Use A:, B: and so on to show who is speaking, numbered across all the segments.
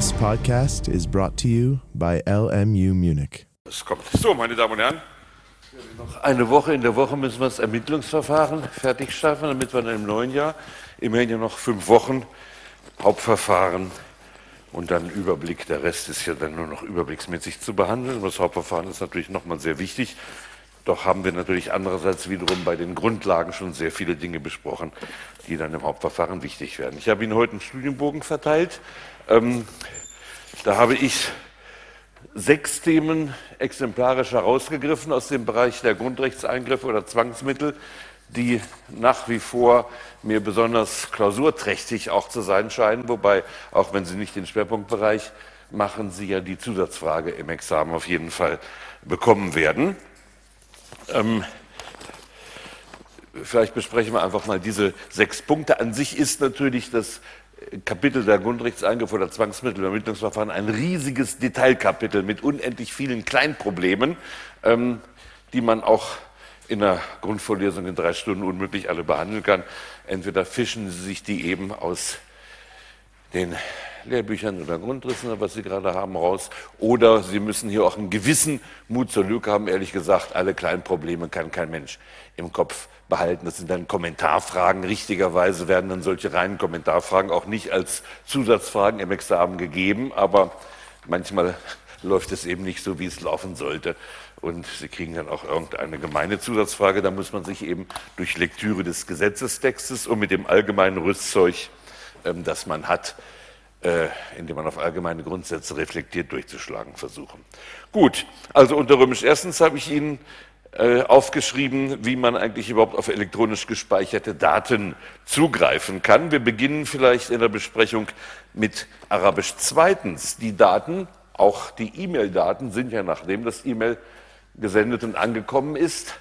A: This podcast is brought to you by LMU Munich.
B: Es kommt. So, meine Damen und Herren. Noch eine Woche, in der Woche müssen wir das Ermittlungsverfahren fertig schaffen, damit wir dann im neuen Jahr immerhin ja noch fünf Wochen Hauptverfahren und dann Überblick. Der Rest ist ja dann nur noch überblicksmäßig zu behandeln. Das Hauptverfahren ist natürlich nochmal sehr wichtig. Doch haben wir natürlich andererseits wiederum bei den Grundlagen schon sehr viele Dinge besprochen, die dann im Hauptverfahren wichtig werden. Ich habe Ihnen heute einen Studienbogen verteilt. Ähm, da habe ich sechs Themen exemplarisch herausgegriffen aus dem Bereich der Grundrechtseingriffe oder Zwangsmittel, die nach wie vor mir besonders klausurträchtig auch zu sein scheinen, wobei, auch wenn sie nicht den Schwerpunktbereich machen, sie ja die Zusatzfrage im Examen auf jeden Fall bekommen werden. Ähm, vielleicht besprechen wir einfach mal diese sechs Punkte. An sich ist natürlich das Kapitel der Grundrechtseingriffe oder Zwangsmittel im Ermittlungsverfahren ein riesiges Detailkapitel mit unendlich vielen Kleinproblemen, ähm, die man auch in der Grundvorlesung in drei Stunden unmöglich alle behandeln kann. Entweder fischen Sie sich die eben aus den Lehrbüchern oder Grundrissen, was Sie gerade haben, raus. Oder Sie müssen hier auch einen gewissen Mut zur Lücke haben. Ehrlich gesagt, alle kleinen Probleme kann kein Mensch im Kopf behalten. Das sind dann Kommentarfragen. Richtigerweise werden dann solche reinen Kommentarfragen auch nicht als Zusatzfragen im Examen gegeben. Aber manchmal läuft es eben nicht so, wie es laufen sollte. Und Sie kriegen dann auch irgendeine gemeine Zusatzfrage. Da muss man sich eben durch Lektüre des Gesetzestextes und mit dem allgemeinen Rüstzeug, ähm, das man hat, äh, indem man auf allgemeine Grundsätze reflektiert durchzuschlagen versuchen. Gut, also unter Römisch erstens habe ich Ihnen aufgeschrieben, wie man eigentlich überhaupt auf elektronisch gespeicherte Daten zugreifen kann. Wir beginnen vielleicht in der Besprechung mit Arabisch zweitens. Die Daten, auch die E-Mail-Daten, sind ja nachdem das E-Mail gesendet und angekommen ist,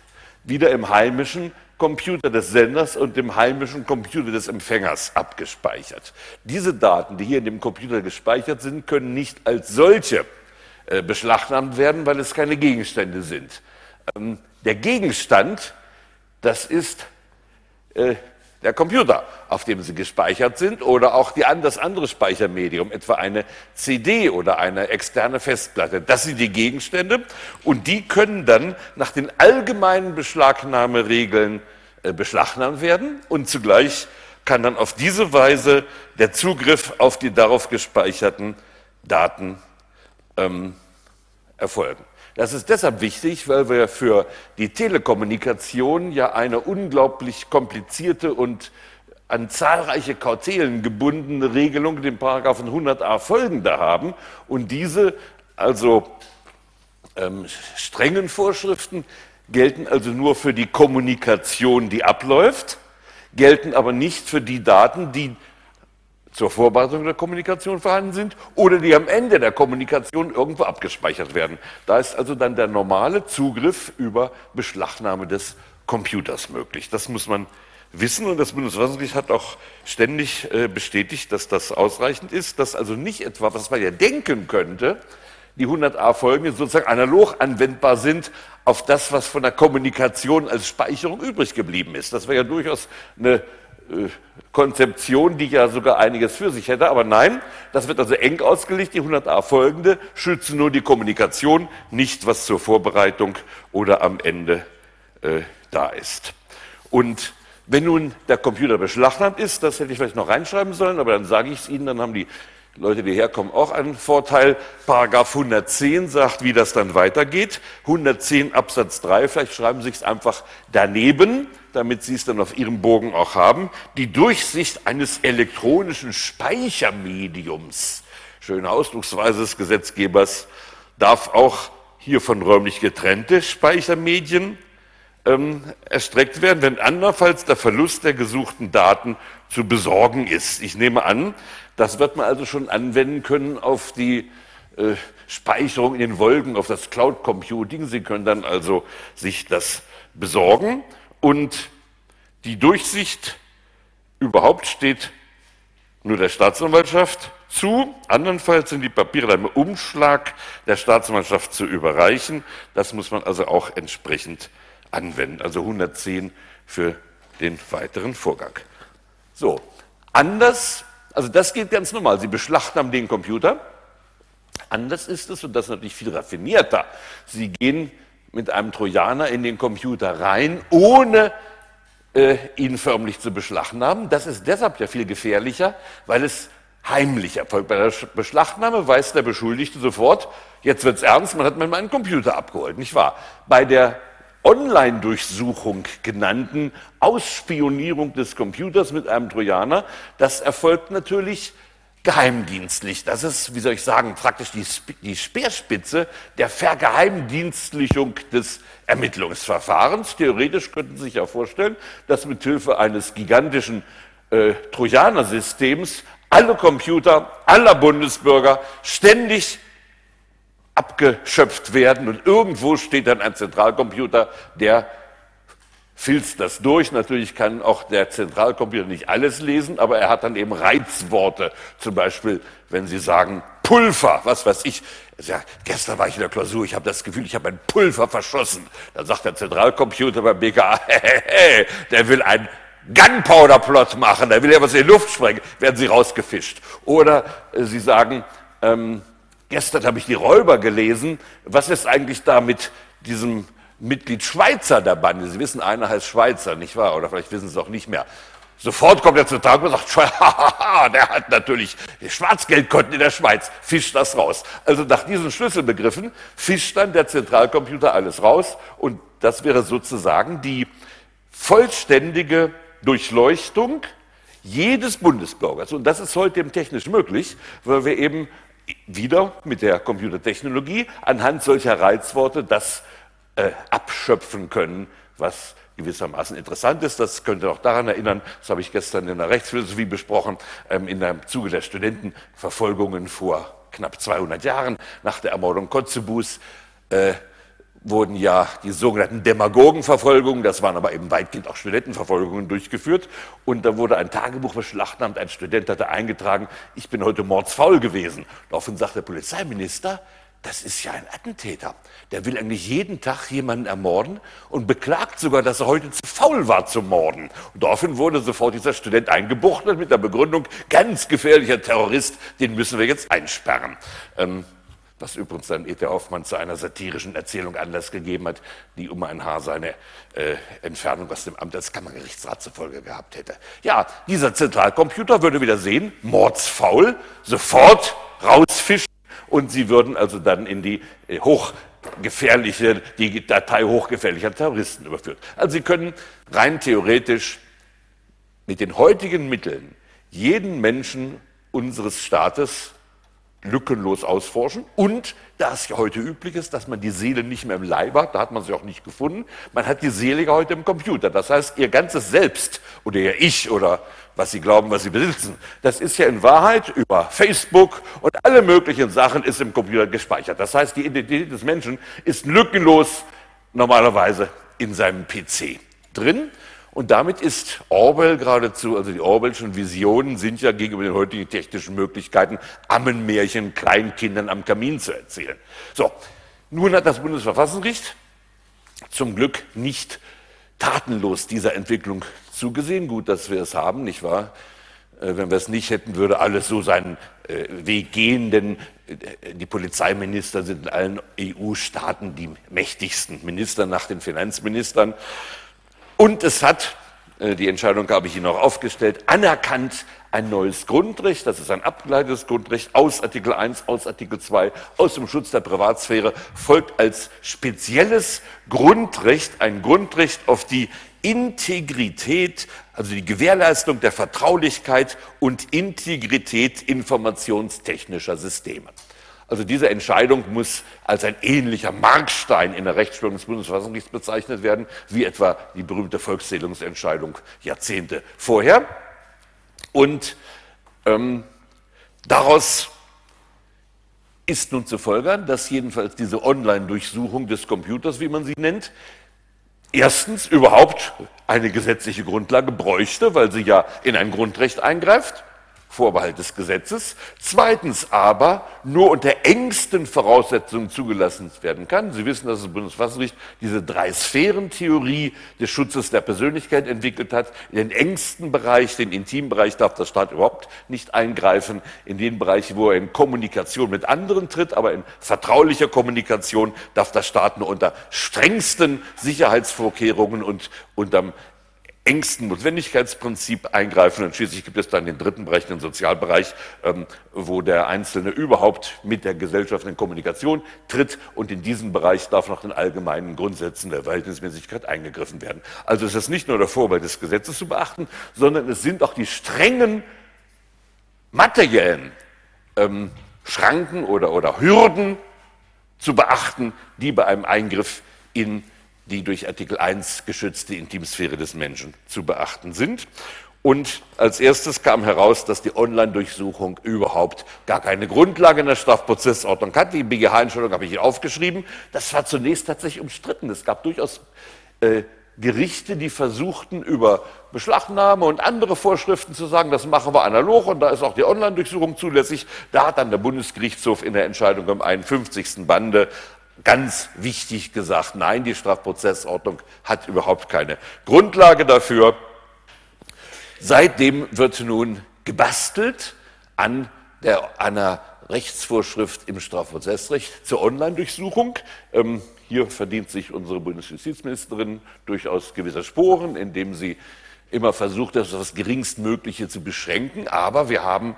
B: wieder im heimischen Computer des Senders und dem heimischen Computer des Empfängers abgespeichert. Diese Daten, die hier in dem Computer gespeichert sind, können nicht als solche äh, beschlagnahmt werden, weil es keine Gegenstände sind. Ähm, der Gegenstand, das ist äh, der Computer, auf dem sie gespeichert sind, oder auch die, das andere Speichermedium, etwa eine CD oder eine externe Festplatte. Das sind die Gegenstände und die können dann nach den allgemeinen Beschlagnahmeregeln äh, beschlagnahmt werden und zugleich kann dann auf diese Weise der Zugriff auf die darauf gespeicherten Daten ähm, erfolgen. Das ist deshalb wichtig, weil wir für die Telekommunikation ja eine unglaublich komplizierte und an zahlreiche Kautelen gebundene Regelung, den Paragraphen 100a folgende haben. Und diese, also ähm, strengen Vorschriften, gelten also nur für die Kommunikation, die abläuft, gelten aber nicht für die Daten, die zur Vorbereitung der Kommunikation vorhanden sind oder die am Ende der Kommunikation irgendwo abgespeichert werden. Da ist also dann der normale Zugriff über Beschlagnahme des Computers möglich. Das muss man wissen und das Bundesverfassungsgericht hat auch ständig äh, bestätigt, dass das ausreichend ist, dass also nicht etwa, was man ja denken könnte, die 100a Folgen sozusagen analog anwendbar sind auf das, was von der Kommunikation als Speicherung übrig geblieben ist. Das wäre ja durchaus eine Konzeption, die ja sogar einiges für sich hätte. Aber nein, das wird also eng ausgelegt. Die 100a folgende schützen nur die Kommunikation, nicht was zur Vorbereitung oder am Ende äh, da ist. Und wenn nun der Computer beschlagnahmt ist, das hätte ich vielleicht noch reinschreiben sollen, aber dann sage ich es Ihnen, dann haben die Leute, die herkommen, auch einen Vorteil. Paragraph 110 sagt, wie das dann weitergeht. 110 Absatz 3, vielleicht schreiben Sie es einfach daneben, damit Sie es dann auf Ihrem Bogen auch haben. Die Durchsicht eines elektronischen Speichermediums, schöne Ausdrucksweise des Gesetzgebers, darf auch hier von räumlich getrennte Speichermedien ähm, erstreckt werden, wenn andernfalls der Verlust der gesuchten Daten zu besorgen ist. Ich nehme an, das wird man also schon anwenden können auf die äh, Speicherung in den Wolken, auf das Cloud Computing. Sie können dann also sich das besorgen und die Durchsicht überhaupt steht nur der Staatsanwaltschaft zu. Andernfalls sind die Papiere dann im Umschlag der Staatsanwaltschaft zu überreichen. Das muss man also auch entsprechend anwenden. Also 110 für den weiteren Vorgang. So, anders Also das geht ganz normal. Sie beschlagnahmen den Computer. Anders ist es, und das ist natürlich viel raffinierter, Sie gehen mit einem Trojaner in den Computer rein, ohne äh, ihn förmlich zu beschlagnahmen. Das ist deshalb ja viel gefährlicher, weil es heimlich erfolgt. Bei der Beschlagnahme weiß der Beschuldigte sofort, jetzt wird's ernst, man hat mir meinen Computer abgeholt, nicht wahr? Bei der Online-Durchsuchung genannten Ausspionierung des Computers mit einem Trojaner, das erfolgt natürlich geheimdienstlich. Das ist, wie soll ich sagen, praktisch die, die Speerspitze der Vergeheimdienstlichung des Ermittlungsverfahrens. Theoretisch könnten Sie sich ja vorstellen, dass mithilfe eines gigantischen äh, Trojaner-Systems alle Computer aller Bundesbürger ständig abgeschöpft werden und irgendwo steht dann ein Zentralcomputer, der filzt das durch. Natürlich kann auch der Zentralcomputer nicht alles lesen, aber er hat dann eben Reizworte. Zum Beispiel, wenn Sie sagen Pulver, was weiß ich. Ja, gestern war ich in der Klausur, ich habe das Gefühl, ich habe ein Pulver verschossen. Dann sagt der Zentralcomputer beim BKA, der will ein Gunpowder-Plot machen, der will ja was in die Luft sprengen, werden Sie rausgefischt. Oder äh, Sie sagen, ähm, Gestern habe ich die Räuber gelesen. Was ist eigentlich da mit diesem Mitglied Schweizer der Bande? Sie wissen, einer heißt Schweizer, nicht wahr? Oder vielleicht wissen Sie es auch nicht mehr. Sofort kommt er zu Tag und sagt, der hat natürlich Schwarzgeldkonten in der Schweiz, fischt das raus. Also nach diesen Schlüsselbegriffen fischt dann der Zentralcomputer alles raus und das wäre sozusagen die vollständige Durchleuchtung jedes Bundesbürgers. Und das ist heute eben technisch möglich, weil wir eben wieder mit der Computertechnologie anhand solcher Reizworte das äh, abschöpfen können, was gewissermaßen interessant ist. Das könnte auch daran erinnern, das habe ich gestern in der Rechtsphilosophie besprochen, ähm, in dem Zuge der Studentenverfolgungen vor knapp 200 Jahren nach der Ermordung Kotzebues. Äh, wurden ja die sogenannten Demagogenverfolgungen, das waren aber eben weitgehend auch Studentenverfolgungen durchgeführt. Und da wurde ein Tagebuch beschlagnahmt, ein Student hatte eingetragen, ich bin heute mordsfaul gewesen. Daraufhin sagt der Polizeiminister, das ist ja ein Attentäter. Der will eigentlich jeden Tag jemanden ermorden und beklagt sogar, dass er heute zu faul war zum Morden. Und daraufhin wurde sofort dieser Student eingebuchtet mit der Begründung, ganz gefährlicher Terrorist, den müssen wir jetzt einsperren. Ähm, was übrigens dann E.T. Hoffmann zu einer satirischen Erzählung Anlass gegeben hat, die um ein Haar seine äh, Entfernung aus dem Amt als Kammergerichtsrat zur Folge gehabt hätte. Ja, dieser Zentralcomputer würde wieder sehen, mordsfaul, sofort rausfischen und sie würden also dann in die äh, hochgefährliche, die Datei hochgefährlicher Terroristen überführt. Also sie können rein theoretisch mit den heutigen Mitteln jeden Menschen unseres Staates lückenlos ausforschen. Und da es ja heute üblich ist, dass man die Seele nicht mehr im Leib hat, da hat man sie auch nicht gefunden, man hat die Seele ja heute im Computer. Das heißt, ihr ganzes Selbst oder ihr Ich oder was sie glauben, was sie besitzen, das ist ja in Wahrheit über Facebook und alle möglichen Sachen ist im Computer gespeichert. Das heißt, die Identität des Menschen ist lückenlos normalerweise in seinem PC drin. Und damit ist Orwell geradezu, also die Orwellschen Visionen sind ja gegenüber den heutigen technischen Möglichkeiten, Ammenmärchen Kleinkindern am Kamin zu erzählen. So, nun hat das Bundesverfassungsgericht zum Glück nicht tatenlos dieser Entwicklung zugesehen. Gut, dass wir es haben, nicht wahr? Äh, wenn wir es nicht hätten, würde alles so seinen äh, Weg gehen, denn äh, die Polizeiminister sind in allen EU-Staaten die mächtigsten Minister nach den Finanzministern. Und es hat, äh, die Entscheidung habe ich Ihnen auch aufgestellt, anerkannt ein neues Grundrecht, das ist ein abgeleitetes Grundrecht aus Artikel 1, aus Artikel 2, aus dem Schutz der Privatsphäre, folgt als spezielles Grundrecht, ein Grundrecht auf die Integrität, also die Gewährleistung der Vertraulichkeit und Integrität informationstechnischer Systeme. Also diese Entscheidung muss als ein ähnlicher Markstein in der Rechtsprechung des Bundesverfassungsgerichts bezeichnet werden, wie etwa die berühmte Volkszählungsentscheidung Jahrzehnte vorher. Und ähm, daraus ist nun zu folgern, dass jedenfalls diese Online-Durchsuchung des Computers, wie man sie nennt, erstens überhaupt eine gesetzliche Grundlage bräuchte, weil sie ja in ein Grundrecht eingreift. Vorbehalt des Gesetzes. Zweitens aber nur unter engsten Voraussetzungen zugelassen werden kann. Sie wissen, dass das Bundesverfassungsgericht diese Drei-Sphären-Theorie des Schutzes der Persönlichkeit entwickelt hat. In den engsten Bereich, den Intimbereich, darf der Staat überhaupt nicht eingreifen. In den Bereich, wo er in Kommunikation mit anderen tritt, aber in vertraulicher Kommunikation darf der Staat nur unter strengsten Sicherheitsvorkehrungen und unterm engsten Notwendigkeitsprinzip eingreifen. Und schließlich gibt es dann den dritten Bereich, den Sozialbereich, ähm, wo der Einzelne überhaupt mit der Gesellschaft in Kommunikation tritt. Und in diesem Bereich darf nach den allgemeinen Grundsätzen der Verhältnismäßigkeit eingegriffen werden. Also ist es nicht nur der Vorbehalt des Gesetzes zu beachten, sondern es sind auch die strengen materiellen ähm, Schranken oder, oder Hürden zu beachten, die bei einem Eingriff in die durch Artikel 1 geschützte Intimsphäre des Menschen zu beachten sind. Und als erstes kam heraus, dass die Online-Durchsuchung überhaupt gar keine Grundlage in der Strafprozessordnung hat. Die BGH-Entscheidung habe ich hier aufgeschrieben. Das war zunächst tatsächlich umstritten. Es gab durchaus äh, Gerichte, die versuchten, über Beschlagnahme und andere Vorschriften zu sagen, das machen wir analog und da ist auch die Online-Durchsuchung zulässig. Da hat dann der Bundesgerichtshof in der Entscheidung am 51. Bande ganz wichtig gesagt, nein, die Strafprozessordnung hat überhaupt keine Grundlage dafür. Seitdem wird nun gebastelt an der, einer Rechtsvorschrift im Strafprozessrecht zur Online-Durchsuchung. Ähm, hier verdient sich unsere Bundesjustizministerin durchaus gewisse Sporen, indem sie immer versucht, das das geringstmögliche zu beschränken. Aber wir haben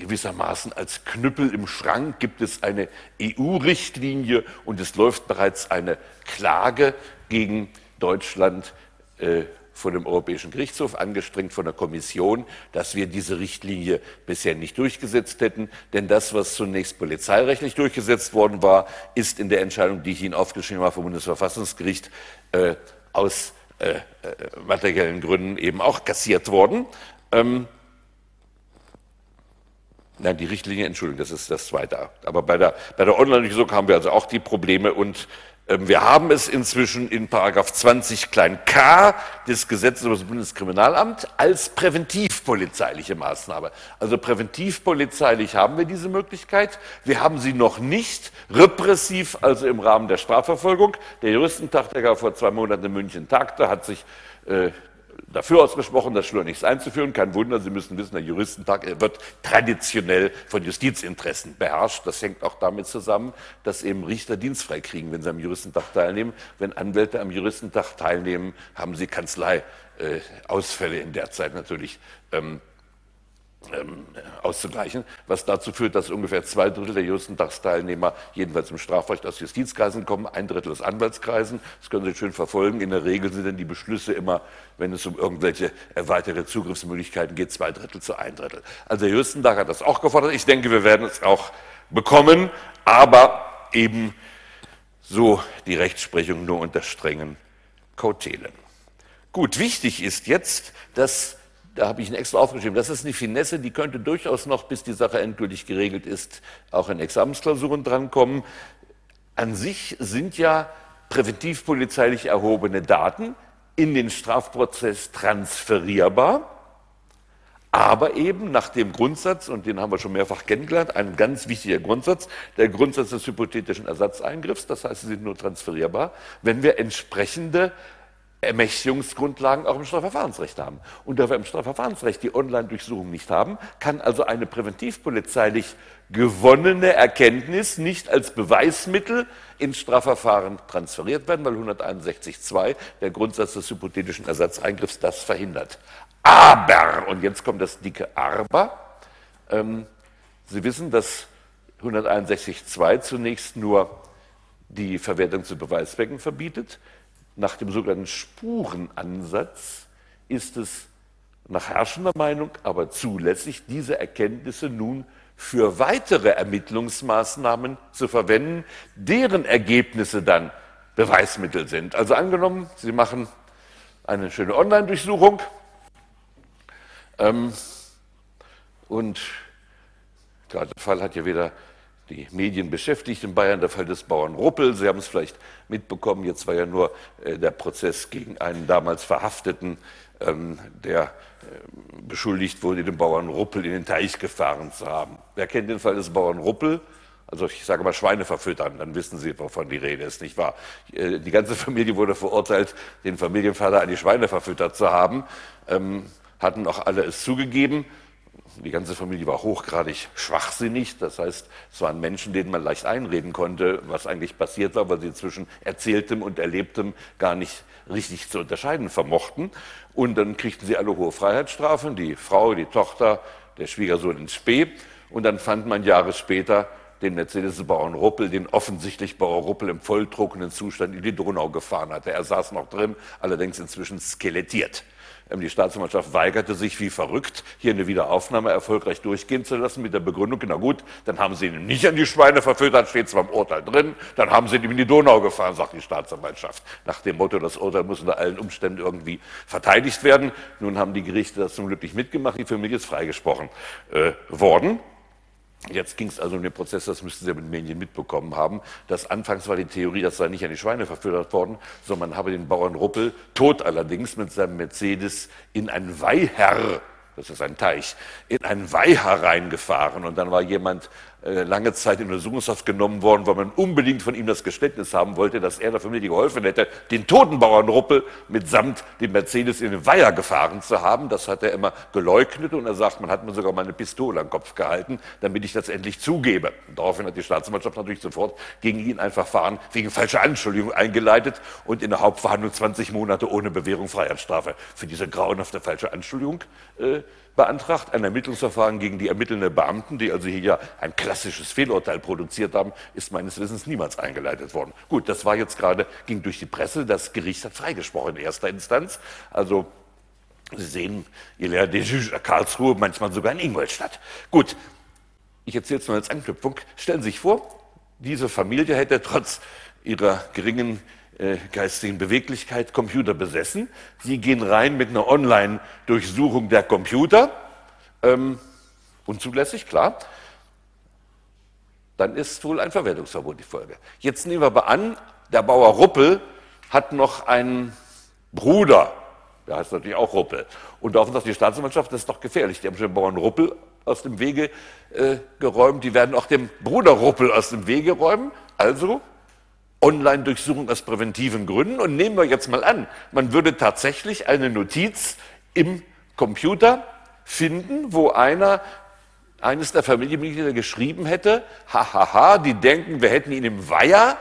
B: gewissermaßen als Knüppel im Schrank gibt es eine EU-Richtlinie und es läuft bereits eine Klage gegen Deutschland äh, von dem Europäischen Gerichtshof, angestrengt von der Kommission, dass wir diese Richtlinie bisher nicht durchgesetzt hätten. Denn das, was zunächst polizeirechtlich durchgesetzt worden war, ist in der Entscheidung, die ich Ihnen aufgeschrieben habe vom Bundesverfassungsgericht, äh, aus äh, äh materiellen Gründen eben auch kassiert worden. Ähm, Nein, die Richtlinie, Entschuldigung, das ist das Zweite. Aber bei der, bei der Online-Durchsuchung haben wir also auch die Probleme und ähm, wir haben es inzwischen in Paragraph 20 klein k des Gesetzes über das Bundeskriminalamt als präventivpolizeiliche Maßnahme. Also präventivpolizeilich haben wir diese Möglichkeit. Wir haben sie noch nicht repressiv, also im Rahmen der Strafverfolgung. Der Juristentag, der vor zwei Monaten in München tagte, hat sich äh, dafür ausgesprochen, das schleunigst einzuführen. Kein Wunder, Sie müssen wissen, der Juristentag wird traditionell von Justizinteressen beherrscht. Das hängt auch damit zusammen, dass eben Richter dienstfrei kriegen, wenn sie am Juristentag teilnehmen. Wenn Anwälte am Juristentag teilnehmen, haben sie Kanzleiausfälle in der Zeit natürlich. Ähm, ähm, auszugleichen, was dazu führt, dass ungefähr zwei Drittel der Juristentagsteilnehmer jedenfalls im Strafrecht aus Justizkreisen kommen, ein Drittel aus Anwaltskreisen. Das können Sie schön verfolgen. In der Regel sind dann die Beschlüsse immer, wenn es um irgendwelche erweiterte Zugriffsmöglichkeiten geht, zwei Drittel zu ein Drittel. Also der Juristentag hat das auch gefordert. Ich denke, wir werden es auch bekommen, aber eben so die Rechtsprechung nur unter strengen Kautelen. Gut, wichtig ist jetzt, dass da habe ich ihn extra aufgeschrieben. Das ist eine Finesse, die könnte durchaus noch, bis die Sache endgültig geregelt ist, auch in Examensklausuren drankommen. An sich sind ja präventivpolizeilich erhobene Daten in den Strafprozess transferierbar, aber eben nach dem Grundsatz, und den haben wir schon mehrfach kennengelernt, ein ganz wichtiger Grundsatz, der Grundsatz des hypothetischen Ersatzeingriffs, das heißt, sie sind nur transferierbar, wenn wir entsprechende Ermächtigungsgrundlagen auch im Strafverfahrensrecht haben. Und da wir im Strafverfahrensrecht die Online-Durchsuchung nicht haben, kann also eine präventivpolizeilich gewonnene Erkenntnis nicht als Beweismittel ins Strafverfahren transferiert werden, weil 161.2 der Grundsatz des hypothetischen Ersatzeingriffs das verhindert. Aber, und jetzt kommt das dicke Aber, ähm, Sie wissen, dass 161.2 zunächst nur die Verwertung zu Beweiszwecken verbietet. Nach dem sogenannten Spurenansatz ist es nach herrschender Meinung aber zulässig, diese Erkenntnisse nun für weitere Ermittlungsmaßnahmen zu verwenden, deren Ergebnisse dann Beweismittel sind. Also angenommen, Sie machen eine schöne Online-Durchsuchung ähm, und der Fall hat ja weder die Medien beschäftigt in Bayern, der Fall des Bauern Ruppel. Sie haben es vielleicht mitbekommen, jetzt war ja nur äh, der Prozess gegen einen damals Verhafteten, ähm, der äh, beschuldigt wurde, den Bauern Ruppel in den Teich gefahren zu haben. Wer kennt den Fall des Bauern Ruppel? Also ich sage mal Schweine verfüttern, dann wissen Sie, wovon die Rede ist, nicht wahr? Äh, die ganze Familie wurde verurteilt, den Familienvater an die Schweine verfüttert zu haben, ähm, hatten auch alle es zugegeben. Die ganze Familie war hochgradig schwachsinnig. Das heißt, es waren Menschen, denen man leicht einreden konnte, was eigentlich passiert war, weil sie zwischen Erzähltem und Erlebtem gar nicht richtig zu unterscheiden vermochten. Und dann kriegten sie alle hohe Freiheitsstrafen, die Frau, die Tochter, der Schwiegersohn ins Spee. Und dann fand man Jahre später den Mercedes-Bauern Ruppel, den offensichtlich Bauer Ruppel im volltrunkenen Zustand in die Donau gefahren hatte. Er saß noch drin, allerdings inzwischen skelettiert. Ähm, die Staatsanwaltschaft weigerte sich wie verrückt, hier eine Wiederaufnahme erfolgreich durchgehen zu lassen mit der Begründung, na gut, dann haben sie ihn nicht an die Schweine verfüttert, steht zwar im Urteil drin, dann haben sie ihn in die Donau gefahren, sagt die Staatsanwaltschaft. Nach dem Motto, das Urteil muss unter allen Umständen irgendwie verteidigt werden. Nun haben die Gerichte das zum Glück nicht mitgemacht, die Familie ist freigesprochen äh, worden. Jetzt ging es also um den Prozess, das müssten Sie mit den Medien mitbekommen haben. Das anfangs war die Theorie, das sei nicht an die Schweine verfüttert worden, sondern man habe den Bauern Ruppel, tot allerdings, mit seinem Mercedes in ein Weiher das ist ein Teich, in einen Weiher reingefahren. Und dann war jemand lange Zeit in Untersuchungshaft genommen worden, weil man unbedingt von ihm das Geständnis haben wollte, dass er der Familie geholfen hätte, den toten Bauernruppel mitsamt dem Mercedes in den Weiher gefahren zu haben. Das hat er immer geleugnet und er sagt, man hat mir sogar mal eine Pistole am Kopf gehalten, damit ich das endlich zugebe. Und daraufhin hat die Staatsanwaltschaft natürlich sofort gegen ihn ein Verfahren wegen falscher Anschuldigung eingeleitet und in der Hauptverhandlung 20 Monate ohne Bewährung Freiheitsstrafe für diese grauenhafte falsche Anschuldigung äh, beantragt, ein Ermittlungsverfahren gegen die ermittelnden Beamten, die also hier ja ein klassisches Fehlurteil produziert haben, ist meines Wissens niemals eingeleitet worden. Gut, das war jetzt gerade, ging durch die Presse, das Gericht hat freigesprochen in erster Instanz. Also Sie sehen, ihr lehrt Karlsruhe, manchmal sogar in Ingolstadt. Gut, ich erzähle es nur als Anknüpfung. Stellen Sie sich vor, diese Familie hätte trotz ihrer geringen äh, geistigen Beweglichkeit Computer besessen. Sie gehen rein mit einer Online-Durchsuchung der Computer. Ähm, unzulässig, klar. Dann ist wohl ein Verwertungsverbot die Folge. Jetzt nehmen wir aber an, der Bauer Ruppel hat noch einen Bruder, der heißt natürlich auch Ruppel. Und daraufhin sagt die Staatsanwaltschaft, das ist doch gefährlich. Die haben schon den Bauern Ruppel aus dem Wege äh, geräumt, die werden auch dem Bruder Ruppel aus dem Wege räumen. Also Online-Durchsuchung aus präventiven Gründen. Und nehmen wir jetzt mal an, man würde tatsächlich eine Notiz im Computer finden, wo einer eines der Familienmitglieder geschrieben hätte, hahaha, die denken, wir hätten ihn im Weiher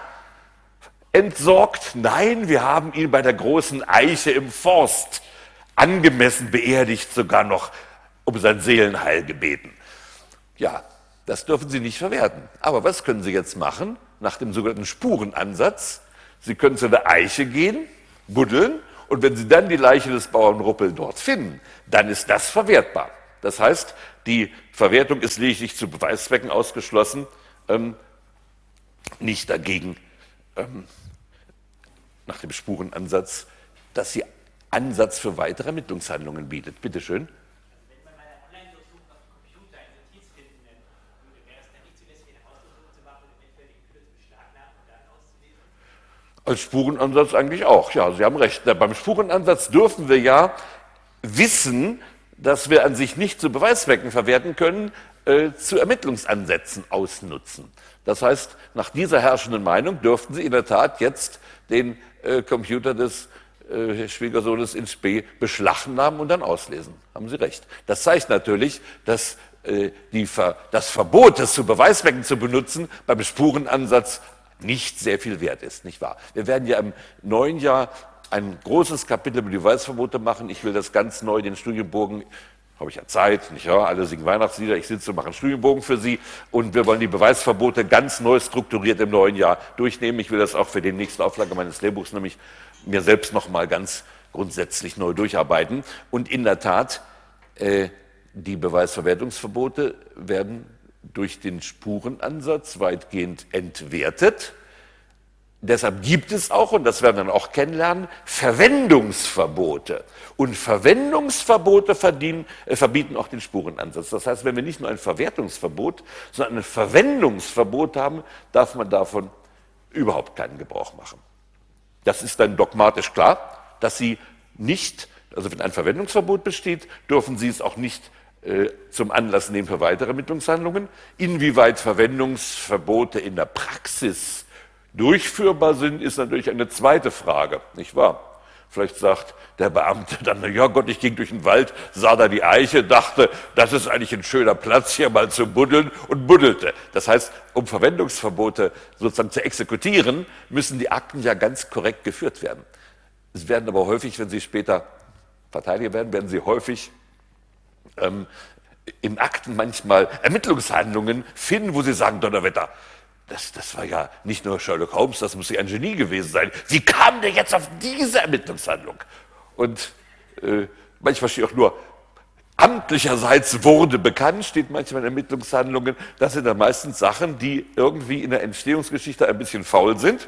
B: entsorgt. Nein, wir haben ihn bei der großen Eiche im Forst angemessen beerdigt, sogar noch um sein Seelenheil gebeten. Ja, das dürfen Sie nicht verwerten. Aber was können Sie jetzt machen? Nach dem sogenannten Spurenansatz. Sie können zu der Eiche gehen, buddeln, und wenn Sie dann die Leiche des Bauern Ruppel dort finden, dann ist das verwertbar. Das heißt, die Verwertung ist lediglich zu Beweiszwecken ausgeschlossen, ähm, nicht dagegen ähm, nach dem Spurenansatz, dass sie Ansatz für weitere Ermittlungshandlungen bietet. Bitte schön. Als Spurenansatz eigentlich auch. Ja, Sie haben recht. Beim Spurenansatz dürfen wir ja wissen, dass wir an sich nicht zu Beweiszwecken verwerten können, äh, zu Ermittlungsansätzen ausnutzen. Das heißt, nach dieser herrschenden Meinung dürften Sie in der Tat jetzt den äh, Computer des äh, Schwiegersohnes in Spee beschlagnahmen und dann auslesen. Haben Sie recht. Das zeigt natürlich, dass äh, die, das Verbot, das zu Beweiszwecken zu benutzen, beim Spurenansatz nicht sehr viel wert ist, nicht wahr? Wir werden ja im neuen Jahr ein großes Kapitel über die Beweisverbote machen. Ich will das ganz neu den Studienbogen habe ich ja Zeit, nicht wahr? Alle singen Weihnachtslieder, ich sitze und mache einen Studienbogen für Sie und wir wollen die Beweisverbote ganz neu strukturiert im neuen Jahr durchnehmen. Ich will das auch für die nächste Auflage meines Lehrbuchs nämlich mir selbst nochmal ganz grundsätzlich neu durcharbeiten. Und in der Tat, äh, die Beweisverwertungsverbote werden durch den Spurenansatz weitgehend entwertet. deshalb gibt es auch, und das werden wir dann auch kennenlernen, Verwendungsverbote. Und Verwendungsverbote äh, verbieten auch den Spurenansatz. Das heißt, wenn wir nicht nur ein Verwertungsverbot, sondern ein Verwendungsverbot haben, darf man davon überhaupt keinen Gebrauch machen. Das ist dann dogmatisch klar, dass Sie nicht, also wenn ein Verwendungsverbot besteht, dürfen Sie es auch nicht zum Anlass nehmen für weitere Ermittlungshandlungen. Inwieweit Verwendungsverbote in der Praxis durchführbar sind, ist natürlich eine zweite Frage, nicht wahr? Vielleicht sagt der Beamte dann, ja Gott, ich ging durch den Wald, sah da die Eiche, dachte, das ist eigentlich ein schöner Platz hier mal zu buddeln und buddelte. Das heißt, um Verwendungsverbote sozusagen zu exekutieren, müssen die Akten ja ganz korrekt geführt werden. Es werden aber häufig, wenn sie später Verteidiger werden, werden sie häufig ähm, im Akten manchmal Ermittlungshandlungen finden, wo sie sagen, Donnerwetter, das, das war ja nicht nur Sherlock Holmes, das muss ja ein Genie gewesen sein. Wie kam der jetzt auf diese Ermittlungshandlung? Und äh, manchmal steht auch nur, amtlicherseits wurde bekannt, steht manchmal in Ermittlungshandlungen. Das sind dann meistens Sachen, die irgendwie in der Entstehungsgeschichte ein bisschen faul sind.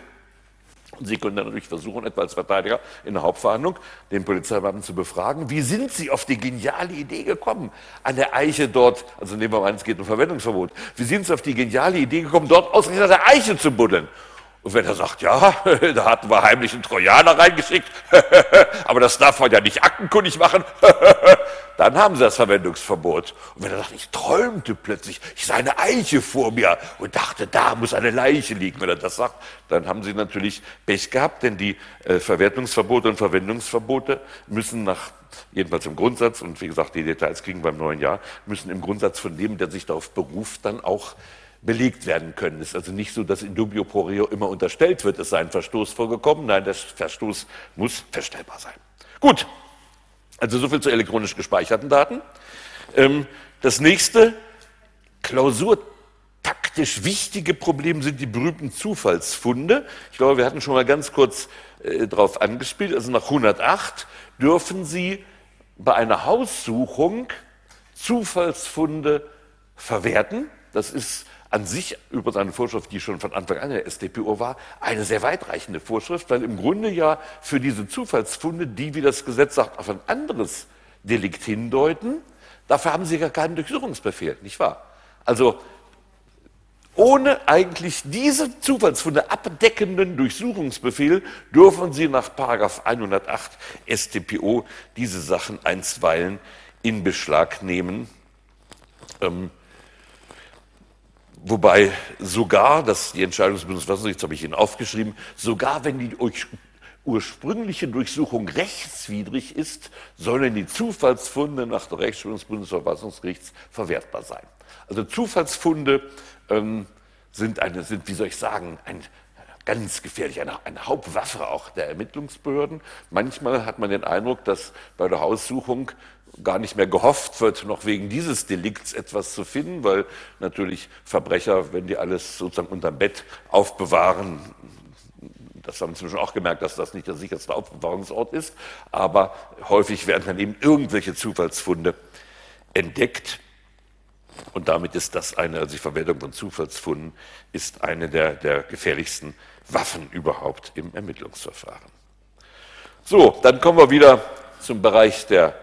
B: Und Sie können dann natürlich versuchen, etwa als Verteidiger in der Hauptverhandlung den Polizeibeamten zu befragen, wie sind Sie auf die geniale Idee gekommen, an der Eiche dort, also nehmen wir mal an, es geht um Verwendungsverbot, wie sind Sie auf die geniale Idee gekommen, dort ausgerechnet an der Eiche zu buddeln? Und wenn er sagt, ja, da hatten wir heimlich einen Trojaner reingeschickt, aber das darf man ja nicht aktenkundig machen, dann haben sie das Verwendungsverbot. Und wenn er sagt, ich träumte plötzlich, ich sah eine Eiche vor mir und dachte, da muss eine Leiche liegen, wenn er das sagt, dann haben sie natürlich Pech gehabt, denn die äh, Verwertungsverbote und Verwendungsverbote müssen nach, jedenfalls im Grundsatz, und wie gesagt, die Details kriegen beim neuen Jahr, müssen im Grundsatz von dem, der sich darauf beruft, dann auch belegt werden können. Es ist also nicht so, dass in dubio pro reo immer unterstellt wird, es sei ein Verstoß vorgekommen. Nein, der Verstoß muss feststellbar sein. Gut, also soviel zu elektronisch gespeicherten Daten. Ähm, das nächste, klausurtaktisch wichtige Problem sind die berühmten Zufallsfunde. Ich glaube, wir hatten schon mal ganz kurz äh, darauf angespielt. Also nach 108 dürfen Sie bei einer Haussuchung Zufallsfunde verwerten. Das ist an sich über seine Vorschrift, die schon von Anfang an der StPO war, eine sehr weitreichende Vorschrift, weil im Grunde ja für diese Zufallsfunde, die, wie das Gesetz sagt, auf ein anderes Delikt hindeuten, dafür haben sie gar keinen Durchsuchungsbefehl, nicht wahr? Also ohne eigentlich diese Zufallsfunde abdeckenden Durchsuchungsbefehl dürfen Sie nach 108 StPO diese Sachen einstweilen in Beschlag nehmen. Ähm, Wobei sogar, das die Entscheidung des Bundesverfassungsgerichts habe ich Ihnen aufgeschrieben, sogar wenn die ursprüngliche Durchsuchung rechtswidrig ist, sollen die Zufallsfunde nach der Rechtsprechung des Bundesverfassungsgerichts verwertbar sein. Also Zufallsfunde ähm, sind, eine, sind, wie soll ich sagen, ein ganz gefährlich, eine, eine Hauptwaffe auch der Ermittlungsbehörden. Manchmal hat man den Eindruck, dass bei der Haussuchung gar nicht mehr gehofft wird, noch wegen dieses Delikts etwas zu finden, weil natürlich Verbrecher, wenn die alles sozusagen unterm Bett aufbewahren, das haben wir inzwischen auch gemerkt, dass das nicht der sicherste Aufbewahrungsort ist, aber häufig werden dann eben irgendwelche Zufallsfunde entdeckt. Und damit ist das eine, also die Verwendung von Zufallsfunden ist eine der, der gefährlichsten Waffen überhaupt im Ermittlungsverfahren. So, dann kommen wir wieder zum Bereich der